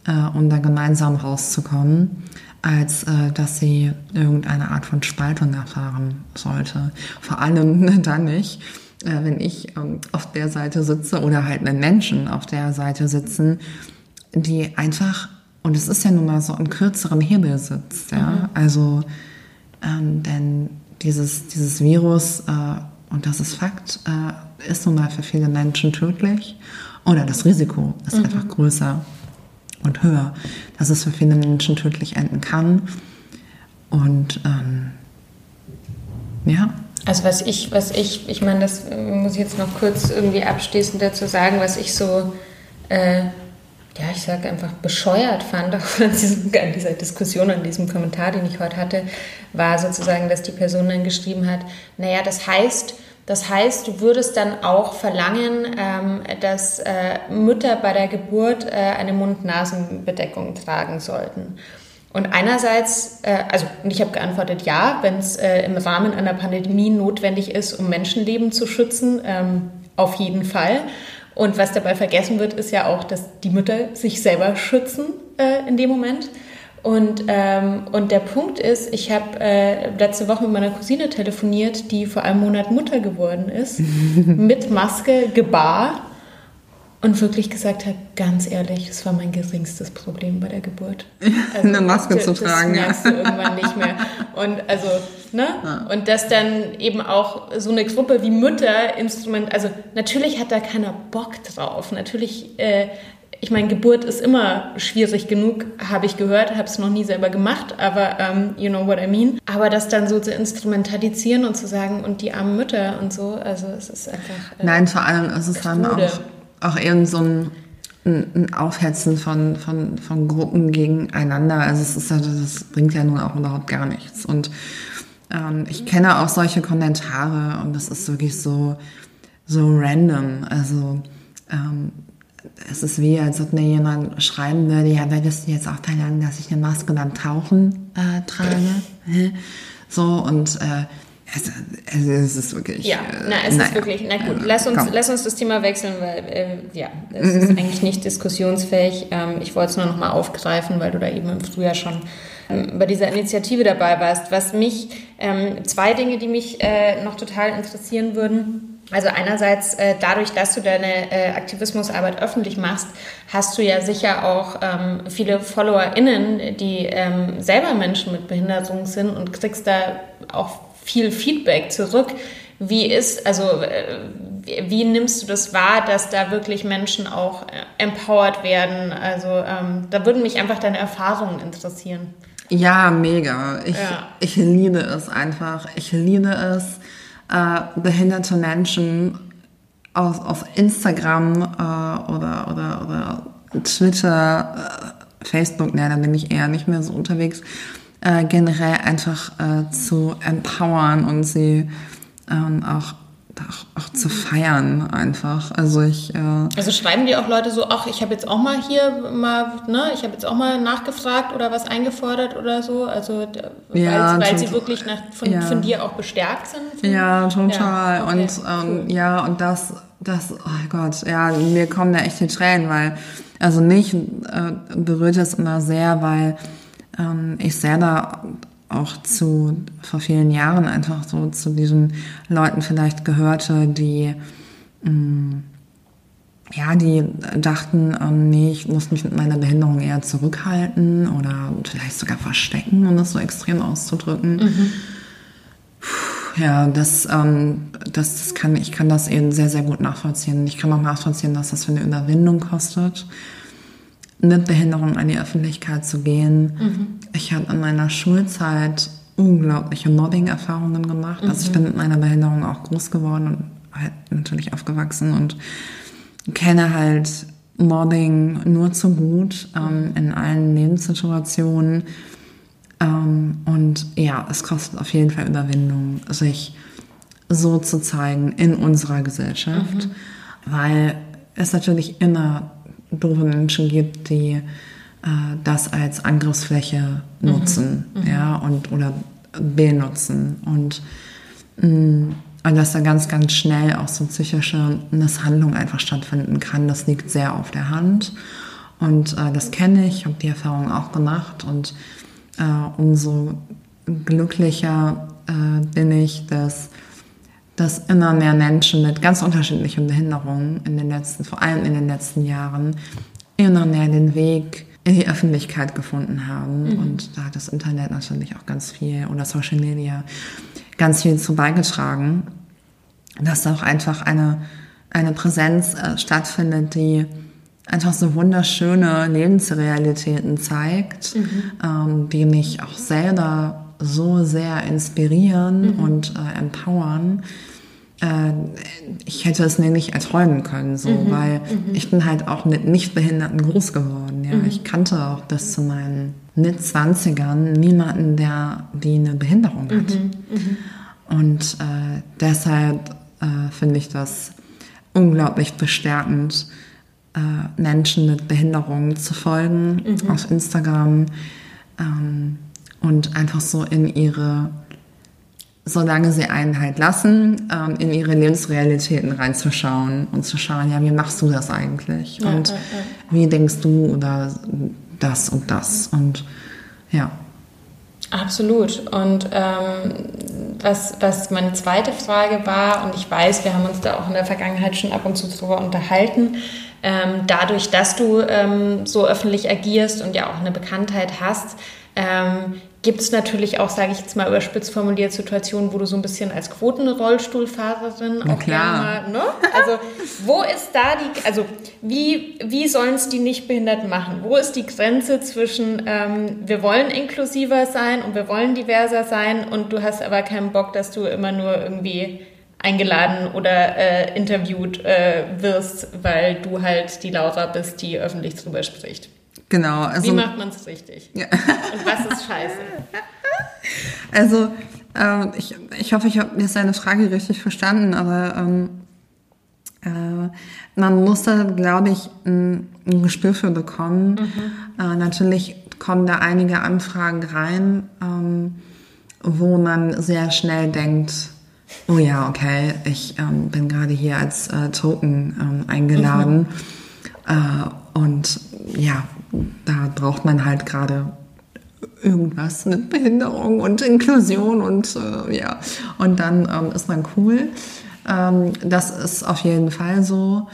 [SPEAKER 3] äh, um da gemeinsam rauszukommen, als äh, dass sie irgendeine Art von Spaltung erfahren sollte. Vor allem dann nicht, äh, wenn ich ähm, auf der Seite sitze oder halt wenn Menschen auf der Seite sitzen, die einfach, und es ist ja nun mal so ein kürzeren Hebel sitzt, ja, also ähm, denn dieses, dieses Virus, äh, und das ist Fakt, äh, ist nun mal für viele Menschen tödlich. Oder das Risiko ist einfach größer und höher, dass es für viele Menschen tödlich enden kann. Und ähm, ja,
[SPEAKER 1] Also was ich, was ich, ich meine, das äh, muss ich jetzt noch kurz irgendwie abschließend dazu sagen, was ich so, äh, ja, ich sage einfach bescheuert fand, auch an, diesem, an dieser Diskussion, an diesem Kommentar, den ich heute hatte, war sozusagen, dass die Person dann geschrieben hat, naja, das heißt, das heißt, du würdest dann auch verlangen, ähm, dass äh, Mütter bei der Geburt äh, eine Mund-Nasen-Bedeckung tragen sollten. Und einerseits, äh, also und ich habe geantwortet, ja, wenn es äh, im Rahmen einer Pandemie notwendig ist, um Menschenleben zu schützen, ähm, auf jeden Fall. Und was dabei vergessen wird, ist ja auch, dass die Mütter sich selber schützen äh, in dem Moment. Und, ähm, und der Punkt ist, ich habe äh, letzte Woche mit meiner Cousine telefoniert, die vor einem Monat Mutter geworden ist, mit Maske, Gebar und wirklich gesagt hat, ganz ehrlich, das war mein geringstes Problem bei der Geburt. Also,
[SPEAKER 3] Eine Maske
[SPEAKER 1] das,
[SPEAKER 3] zu tragen,
[SPEAKER 1] Das
[SPEAKER 3] ja.
[SPEAKER 1] merkst du irgendwann nicht mehr. Und also, ne? Und dass dann eben auch so eine Gruppe wie Mütter Instrument, also natürlich hat da keiner Bock drauf. Natürlich, äh, ich meine, Geburt ist immer schwierig genug, habe ich gehört, habe es noch nie selber gemacht, aber ähm, you know what I mean. Aber das dann so zu instrumentalisieren und zu sagen, und die armen Mütter und so, also es ist einfach. Äh,
[SPEAKER 3] Nein, vor allem ist es dann auch, auch eben so ein, ein, ein Aufhetzen von, von, von Gruppen gegeneinander. Also es ist das bringt ja nun auch überhaupt gar nichts. Und ähm, ich kenne auch solche Kommentare und das ist wirklich so, so random. Also ähm, es ist wie, als ob mir jemand schreiben würde, ja, würdest du jetzt auch verlangen, dass ich eine Maske beim Tauchen äh, trage? So, und äh, es, es, es ist wirklich...
[SPEAKER 1] Ja,
[SPEAKER 3] äh,
[SPEAKER 1] na, es
[SPEAKER 3] naja.
[SPEAKER 1] ist wirklich, na gut, lass uns,
[SPEAKER 3] Komm.
[SPEAKER 1] lass uns das Thema wechseln, weil, äh, ja, es ist eigentlich nicht diskussionsfähig. Ähm, ich wollte es nur noch mal aufgreifen, weil du da eben im Frühjahr schon ähm, bei dieser Initiative dabei warst. Was mich, ähm, zwei Dinge, die mich äh, noch total interessieren würden. Also einerseits äh, dadurch, dass du deine äh, Aktivismusarbeit öffentlich machst, hast du ja sicher auch ähm, viele FollowerInnen, die ähm, selber Menschen mit Behinderung sind und kriegst da auch viel Feedback zurück. Wie ist, also äh, wie nimmst du das wahr, dass da wirklich Menschen auch äh, empowered werden? Also ähm, da würden mich einfach deine Erfahrungen interessieren.
[SPEAKER 3] Ja, mega. Ich, ja. ich liebe es einfach. Ich liebe es, äh, behinderte Menschen auf, auf Instagram äh, oder, oder, oder Twitter, äh, Facebook, ne, da bin ich eher nicht mehr so unterwegs, äh, generell einfach äh, zu empowern und sie ähm, auch auch, auch, zu feiern einfach. Also ich. Äh
[SPEAKER 1] also schreiben die auch Leute so, ach, ich habe jetzt auch mal hier mal, ne, ich habe jetzt auch mal nachgefragt oder was eingefordert oder so. Also weil, ja, weil sie wirklich nach, von, ja. von, dir auch bestärkt sind.
[SPEAKER 3] Ja, total. Ja, okay, und ähm, cool. ja, und das, das, oh Gott, ja, mir kommen da echt die Tränen, weil, also mich äh, berührt es immer sehr, weil ich selber auch zu, vor vielen Jahren einfach so zu diesen Leuten vielleicht gehörte, die, mm, ja, die dachten, ähm, nee, ich muss mich mit meiner Behinderung eher zurückhalten oder vielleicht sogar verstecken, um das so extrem auszudrücken. Mhm. Ja, das, ähm, das, das kann, ich kann das eben sehr, sehr gut nachvollziehen. Ich kann auch nachvollziehen, dass das für eine Überwindung kostet mit Behinderung an die Öffentlichkeit zu gehen. Mhm. Ich habe in meiner Schulzeit unglaubliche Mobbing-Erfahrungen gemacht. Mhm. Also ich mhm. bin mit meiner Behinderung auch groß geworden und halt natürlich aufgewachsen und kenne halt Mobbing nur zu gut ähm, in allen Lebenssituationen. Ähm, und ja, es kostet auf jeden Fall Überwindung, sich so zu zeigen in unserer Gesellschaft, mhm. weil es natürlich immer doofe Menschen gibt, die äh, das als Angriffsfläche nutzen, mhm. mhm. ja, und oder benutzen und mh, mm, und dass da ganz, ganz schnell auch so psychische Misshandlung einfach stattfinden kann, das liegt sehr auf der Hand. Und äh, das kenne ich, habe die Erfahrung auch gemacht. Und äh, umso glücklicher äh, bin ich, dass dass immer mehr Menschen mit ganz unterschiedlichen Behinderungen in den letzten, vor allem in den letzten Jahren, immer mehr den Weg in die Öffentlichkeit gefunden haben. Mhm. Und da hat das Internet natürlich auch ganz viel oder Social Media ganz viel zu beigetragen, dass da auch einfach eine, eine Präsenz äh, stattfindet, die einfach so wunderschöne Lebensrealitäten zeigt, mhm. ähm, die mich auch selber so sehr inspirieren mhm. und äh, empowern. Äh, ich hätte es mir nicht erträumen können, so, mhm. weil mhm. ich bin halt auch mit Nichtbehinderten groß geworden. Ja, mhm. ich kannte auch bis zu meinen mit 20ern niemanden, der die eine Behinderung hat. Mhm. Mhm. Und äh, deshalb äh, finde ich das unglaublich bestärkend, äh, Menschen mit Behinderungen zu folgen auf Instagram. Ähm, und einfach so in ihre, solange sie einen halt lassen, ähm, in ihre Lebensrealitäten reinzuschauen und zu schauen, ja, wie machst du das eigentlich? Ja, und ja, ja. wie denkst du oder das und das? Und ja.
[SPEAKER 1] Absolut. Und ähm, was, was meine zweite Frage war, und ich weiß, wir haben uns da auch in der Vergangenheit schon ab und zu darüber unterhalten, ähm, dadurch, dass du ähm, so öffentlich agierst und ja auch eine Bekanntheit hast, ähm, gibt es natürlich auch, sage ich jetzt mal überspitzt formuliert, Situationen, wo du so ein bisschen als Quotenrollstuhlfahrerin auch
[SPEAKER 3] klar. Mal,
[SPEAKER 1] ne? Also wo ist da die, also wie, wie sollen es die Nichtbehinderten machen? Wo ist die Grenze zwischen ähm, wir wollen inklusiver sein und wir wollen diverser sein und du hast aber keinen Bock, dass du immer nur irgendwie eingeladen oder äh, interviewt äh, wirst, weil du halt die Laura bist, die öffentlich drüber spricht.
[SPEAKER 3] Genau. Also,
[SPEAKER 1] Wie macht man es richtig? Ja. Und was ist scheiße?
[SPEAKER 3] Also, ähm, ich, ich hoffe, ich habe jetzt deine Frage richtig verstanden, aber ähm, äh, man muss da, glaube ich, ein, ein, Gespür für bekommen. Mhm. Äh, natürlich kommen da einige Anfragen rein, ähm, wo man sehr schnell denkt, oh ja, okay, ich ähm, bin gerade hier als äh, Token ähm, eingeladen. Mhm. Äh, und ja, da braucht man halt gerade irgendwas mit Behinderung und Inklusion und äh, ja, und dann ähm, ist man cool. Ähm, das ist auf jeden Fall so.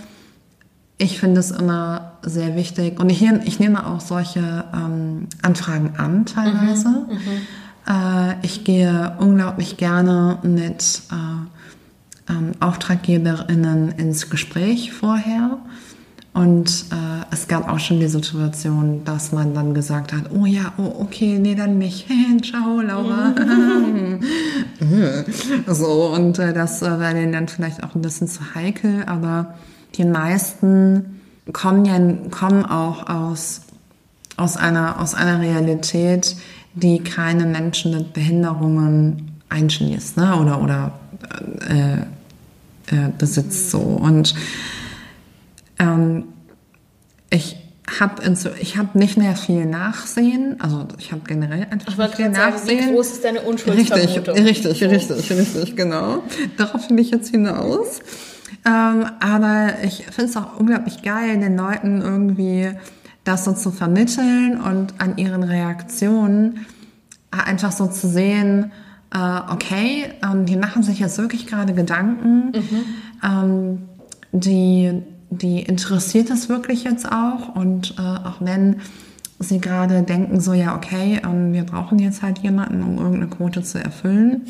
[SPEAKER 3] Ich finde es immer sehr wichtig und ich, ich nehme auch solche ähm, Anfragen an teilweise. Mhm, äh, ich gehe unglaublich gerne mit äh, ähm, AuftraggeberInnen ins Gespräch vorher. Und äh, es gab auch schon die Situation, dass man dann gesagt hat, oh ja, oh, okay, nee, dann nicht. Ciao, Laura. so, und äh, das äh, wäre denen dann vielleicht auch ein bisschen zu heikel, aber die meisten kommen ja kommen auch aus, aus, einer, aus einer Realität, die keine Menschen mit Behinderungen einschließt ne? oder, oder äh, äh, besitzt so. Und ähm, ich habe ich hab nicht mehr viel Nachsehen, also ich habe generell einfach
[SPEAKER 1] ich nicht viel Nachsehen. Sagen, wie groß ist deine Unschuldsvermutung?
[SPEAKER 3] Richtig, richtig, richtig, richtig, genau. Darauf will ich jetzt hinaus. Ähm, aber ich finde es auch unglaublich geil, den Leuten irgendwie das so zu vermitteln und an ihren Reaktionen einfach so zu sehen, äh, okay, ähm, die machen sich jetzt wirklich gerade Gedanken, mhm. ähm, die, die interessiert das wirklich jetzt auch und äh, auch wenn sie gerade denken, so ja, okay, ähm, wir brauchen jetzt halt jemanden, um irgendeine Quote zu erfüllen,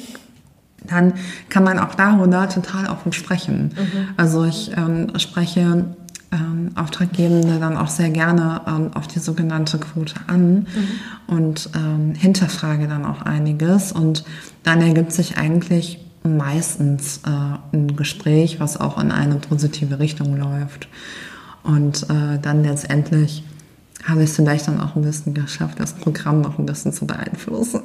[SPEAKER 3] dann kann man auch darüber total offen sprechen. Mhm. Also ich ähm, spreche ähm, Auftraggebende dann auch sehr gerne ähm, auf die sogenannte Quote an mhm. und ähm, hinterfrage dann auch einiges. Und dann ergibt sich eigentlich meistens äh, ein Gespräch, was auch in eine positive Richtung läuft. Und äh, dann letztendlich habe ich es vielleicht dann auch ein bisschen geschafft, das Programm noch ein bisschen zu beeinflussen.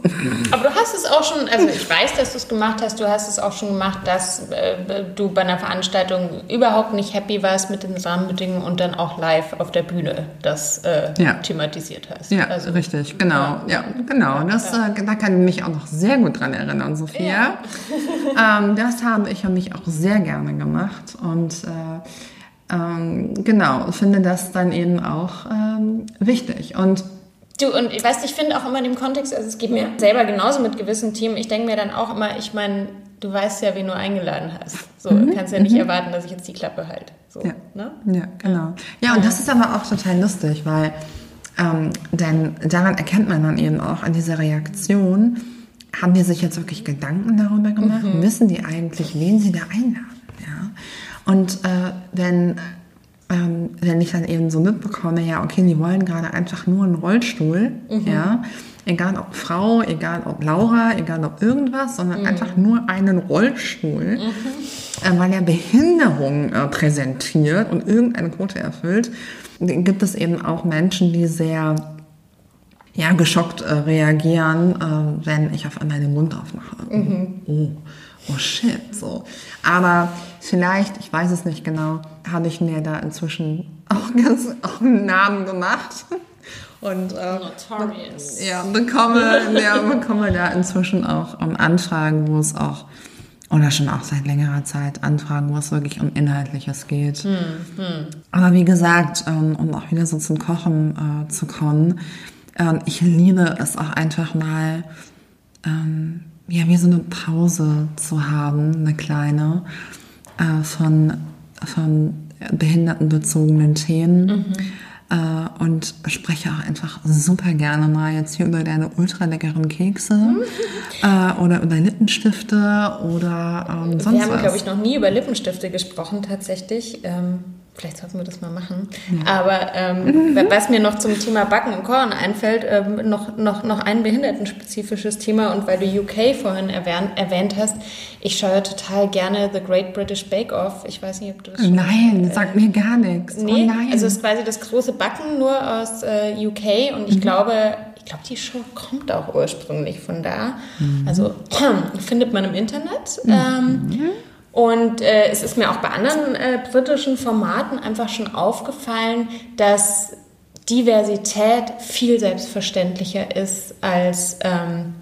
[SPEAKER 1] Aber du hast es auch schon, also ich weiß, dass du es gemacht hast, du hast es auch schon gemacht, dass äh, du bei einer Veranstaltung überhaupt nicht happy warst mit den Rahmenbedingungen und dann auch live auf der Bühne das äh, ja. thematisiert hast.
[SPEAKER 3] Ja, also, richtig, genau. Ja, ja genau. Das, ja. Äh, da kann ich mich auch noch sehr gut dran erinnern, Sophia. ähm, das habe ich und mich auch sehr gerne gemacht und äh, ähm, genau, finde das dann eben auch ähm, wichtig. Und
[SPEAKER 1] Du, und ich weiß, ich finde auch immer in dem Kontext, also es geht mir selber genauso mit gewissen Themen, ich denke mir dann auch immer, ich meine, du weißt ja, wen du eingeladen hast. So, mhm. kannst ja nicht mhm. erwarten, dass ich jetzt die Klappe halte. So,
[SPEAKER 3] ja. Ne? ja, genau. Ja, und das ist aber auch total lustig, weil ähm, denn daran erkennt man dann eben auch an dieser Reaktion, haben die sich jetzt wirklich Gedanken darüber gemacht? Mhm. Wissen die eigentlich, wen sie da einladen? Und äh, wenn, ähm, wenn ich dann eben so mitbekomme, ja, okay, die wollen gerade einfach nur einen Rollstuhl, mhm. ja, egal ob Frau, egal ob Laura, egal ob irgendwas, sondern mhm. einfach nur einen Rollstuhl, mhm. äh, weil er Behinderung äh, präsentiert und irgendeine Quote erfüllt, gibt es eben auch Menschen, die sehr ja, geschockt äh, reagieren, äh, wenn ich auf einmal den Mund aufmache. Mhm. Oh oh shit, so. Aber vielleicht, ich weiß es nicht genau, habe ich mir da inzwischen auch, ganz, auch einen Namen gemacht. Und äh, ja, bekomme, ja, bekomme da inzwischen auch um Anfragen, wo es auch, oder schon auch seit längerer Zeit Anfragen, wo es wirklich um Inhaltliches geht. Hm, hm. Aber wie gesagt, ähm, um auch wieder so zum Kochen äh, zu kommen, ähm, ich liebe es auch einfach mal, ähm, ja, wie so eine Pause zu haben, eine kleine, äh, von, von behindertenbezogenen Themen. Mhm. Äh, und spreche auch einfach super gerne mal jetzt hier über deine ultra leckeren Kekse mhm. äh, oder über Lippenstifte oder ähm, sonst
[SPEAKER 1] Wir haben, glaube ich, noch nie über Lippenstifte gesprochen tatsächlich. Ähm Vielleicht sollten wir das mal machen. Ja. Aber ähm, mhm. was mir noch zum Thema Backen und Kochen einfällt, ähm, noch, noch, noch ein behindertenspezifisches Thema und weil du UK vorhin erwähnt, erwähnt hast, ich schaue total gerne The Great British Bake Off. Ich weiß nicht, ob du das
[SPEAKER 3] schon, Nein, äh, sagt mir gar nichts.
[SPEAKER 1] Oh nee, oh nein. also es ist quasi das große Backen nur aus äh, UK und ich mhm. glaube, ich glaube, die Show kommt auch ursprünglich von da. Mhm. Also findet man im Internet. Mhm. Ähm, und äh, es ist mir auch bei anderen äh, britischen Formaten einfach schon aufgefallen, dass Diversität viel selbstverständlicher ist als, ähm,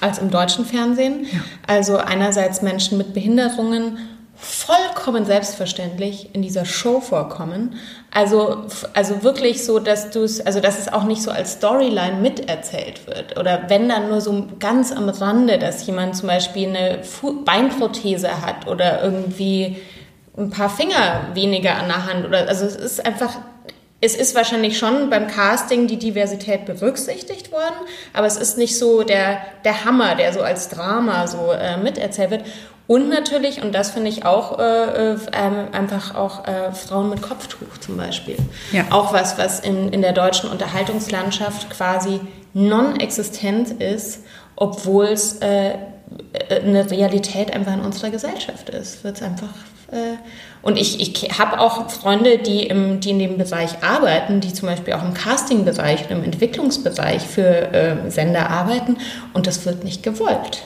[SPEAKER 1] als im deutschen Fernsehen. Ja. Also einerseits Menschen mit Behinderungen vollkommen selbstverständlich in dieser Show vorkommen. Also, also wirklich so, dass du es, also dass es auch nicht so als Storyline miterzählt wird. Oder wenn dann nur so ganz am Rande, dass jemand zum Beispiel eine Fu Beinprothese hat oder irgendwie ein paar Finger weniger an der Hand. Oder also es ist einfach es ist wahrscheinlich schon beim Casting die Diversität berücksichtigt worden, aber es ist nicht so der, der Hammer, der so als Drama so äh, miterzählt wird. Und natürlich, und das finde ich auch äh, äh, einfach auch äh, Frauen mit Kopftuch zum Beispiel. Ja. Auch was, was in, in der deutschen Unterhaltungslandschaft quasi non-existent ist, obwohl es äh, eine Realität einfach in unserer Gesellschaft ist. Wird einfach äh, und ich, ich habe auch Freunde, die, im, die in dem Bereich arbeiten, die zum Beispiel auch im Casting-Bereich und im Entwicklungsbereich für äh, Sender arbeiten und das wird nicht gewollt.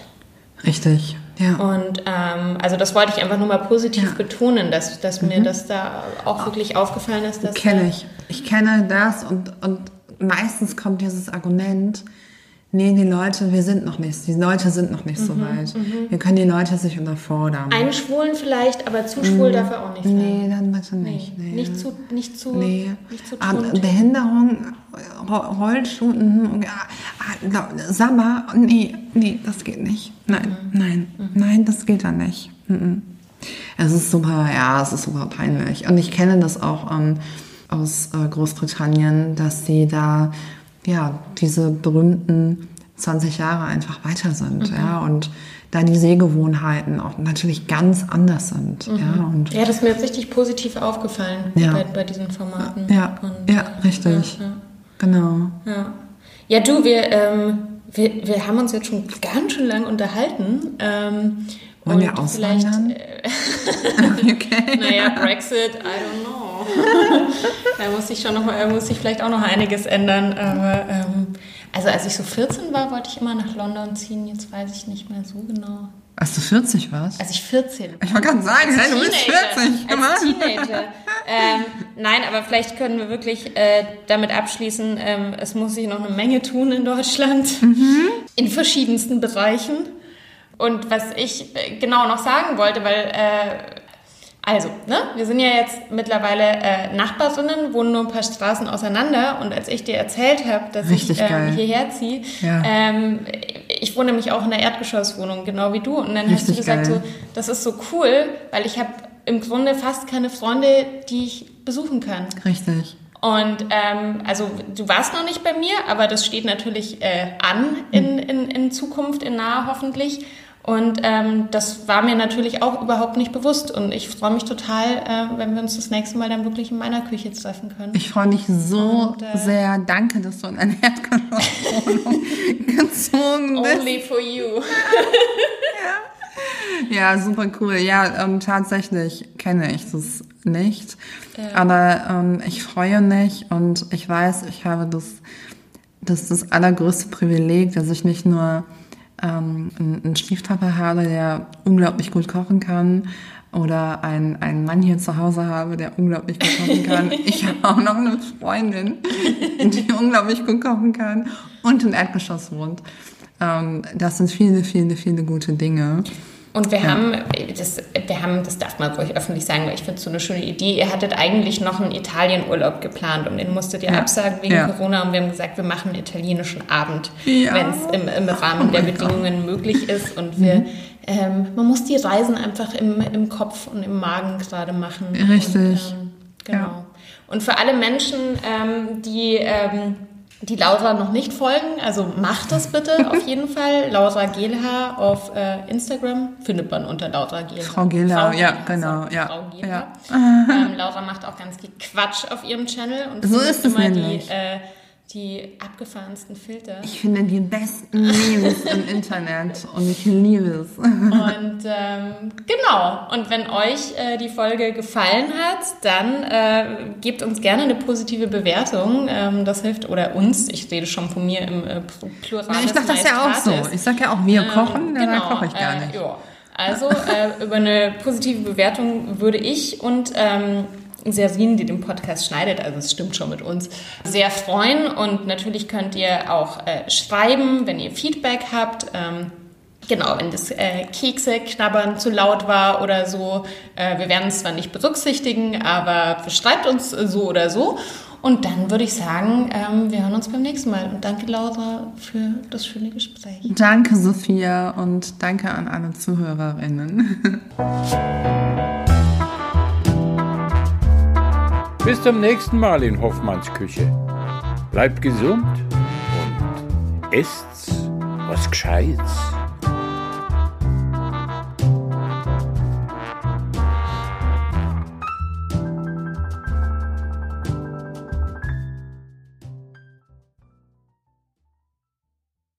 [SPEAKER 3] Richtig, ja.
[SPEAKER 1] Und ähm, also das wollte ich einfach nur mal positiv ja. betonen, dass, dass mhm. mir das da auch wirklich aufgefallen ist. Dass
[SPEAKER 3] kenne ich. Ich kenne das und, und meistens kommt dieses Argument, Nee, die Leute, wir sind noch nicht, die Leute sind noch nicht mhm, so weit. Mhm. Wir können die Leute sich unterfordern.
[SPEAKER 1] Einschwulen vielleicht, aber zu schwul mhm. darf er auch nicht sein.
[SPEAKER 3] Nee, dann bitte nicht.
[SPEAKER 1] Nee. Nee. Nicht zu, nicht zu, nee. nicht zu
[SPEAKER 3] ah, Behinderung, Rollstuhl, mhm, ah, Sabber, nee, nee, das geht nicht. Nein, mhm. nein, mhm. nein, das geht dann nicht. Es ist super, ja, es ist super peinlich. Und ich kenne das auch ähm, aus äh, Großbritannien, dass sie da ja, diese berühmten 20 Jahre einfach weiter sind, mhm. ja, und da die Sehgewohnheiten auch natürlich ganz anders sind, mhm. ja. Und
[SPEAKER 1] ja, das ist mir jetzt richtig positiv aufgefallen
[SPEAKER 3] ja.
[SPEAKER 1] bei, bei diesen Formaten.
[SPEAKER 3] Ja, und, ja, richtig. Ja, ja. Genau.
[SPEAKER 1] Ja. ja, du, wir, ähm, wir, wir haben uns jetzt schon ganz schön lang unterhalten. Ähm,
[SPEAKER 3] Wollen wir auswandern?
[SPEAKER 1] Äh, okay. naja, Brexit, I don't know. da muss ich schon noch mal, muss ich vielleicht auch noch einiges ändern. Aber ähm, also als ich so 14 war, wollte ich immer nach London ziehen. Jetzt weiß ich nicht mehr so genau.
[SPEAKER 3] Als du 40 warst?
[SPEAKER 1] Als ich 14
[SPEAKER 3] Ich wollte gerade sagen, hey, du bist 40.
[SPEAKER 1] Als Teenager. ähm, nein, aber vielleicht können wir wirklich äh, damit abschließen, ähm, es muss sich noch eine Menge tun in Deutschland. Mhm. In verschiedensten Bereichen. Und was ich äh, genau noch sagen wollte, weil äh, also, ne, wir sind ja jetzt mittlerweile äh, Nachbarinnen, wohnen nur ein paar Straßen auseinander. Und als ich dir erzählt habe, dass Richtig ich ähm, hierher ziehe, ja. ähm, ich wohne nämlich auch in der Erdgeschosswohnung, genau wie du. Und dann Richtig hast du gesagt, geil. so, das ist so cool, weil ich habe im Grunde fast keine Freunde, die ich besuchen kann.
[SPEAKER 3] Richtig.
[SPEAKER 1] Und ähm, also du warst noch nicht bei mir, aber das steht natürlich äh, an in, in, in Zukunft, in nahe hoffentlich. Und ähm, das war mir natürlich auch überhaupt nicht bewusst. Und ich freue mich total, äh, wenn wir uns das nächste Mal dann wirklich in meiner Küche treffen können.
[SPEAKER 3] Ich freue mich so Und, äh, sehr. Danke, dass du in eine Erdgeschosswohnung gezogen bist.
[SPEAKER 1] Only for you.
[SPEAKER 3] ja. ja, super cool. Ja, ähm, tatsächlich kenne ich das nicht. Ja. Aber ähm, ich freue mich und ich weiß, ich habe das, das, das allergrößte Privileg, dass ich nicht nur ähm, einen Stiefvater habe, der unglaublich gut kochen kann oder einen, einen Mann hier zu Hause habe, der unglaublich gut kochen kann. Ich habe auch noch eine Freundin, die unglaublich gut kochen kann und im Erdgeschoss wohnt. Ähm, das sind viele, viele, viele gute Dinge.
[SPEAKER 1] Und wir ja. haben, das, wir haben, das darf man ruhig öffentlich sagen, weil ich finde es so eine schöne Idee. Ihr hattet eigentlich noch einen Italienurlaub geplant und den musstet ihr ja. absagen wegen ja. Corona und wir haben gesagt, wir machen einen italienischen Abend, wenn es im, im, Rahmen oh der Bedingungen God. möglich ist. Und wir, mhm. ähm, man muss die Reisen einfach im, im Kopf und im Magen gerade machen.
[SPEAKER 3] Richtig. Und,
[SPEAKER 1] ähm, genau. Und für alle Menschen, ähm, die ähm, die Laura noch nicht folgen, also macht das bitte auf jeden Fall. Laura Gehlhaar auf äh, Instagram findet man unter Laura Gehlhaar.
[SPEAKER 3] Frau Gehlhaar, ja, genau. Ja.
[SPEAKER 1] Frau Gehlhaar. Ja. Ähm, Laura macht auch ganz viel Quatsch auf ihrem Channel und
[SPEAKER 3] so ist es immer nämlich.
[SPEAKER 1] die äh, die abgefahrensten Filter.
[SPEAKER 3] Ich finde die besten Memes im Internet und ich liebe es.
[SPEAKER 1] Und ähm, genau, und wenn euch äh, die Folge gefallen hat, dann äh, gebt uns gerne eine positive Bewertung. Ähm, das hilft, oder uns, ich rede schon von mir im äh, Plural.
[SPEAKER 3] Ja, ich dachte das ja auch so. Ich sage ja auch, wir ähm, kochen, genau, da koche ich gar
[SPEAKER 1] äh,
[SPEAKER 3] nicht.
[SPEAKER 1] Ja. Also äh, über eine positive Bewertung würde ich und ähm, Serin, die den Podcast schneidet, also es stimmt schon mit uns, sehr freuen. Und natürlich könnt ihr auch äh, schreiben, wenn ihr Feedback habt. Ähm, Genau, wenn das äh, Kekse knabbern zu laut war oder so. Äh, wir werden es zwar nicht berücksichtigen, aber schreibt uns so oder so. Und dann würde ich sagen, ähm, wir hören uns beim nächsten Mal. Und danke, Laura, für das schöne Gespräch.
[SPEAKER 3] Danke, Sophia, und danke an alle Zuhörerinnen.
[SPEAKER 4] Bis zum nächsten Mal in Hoffmanns Küche. Bleibt gesund und esst was Gescheites.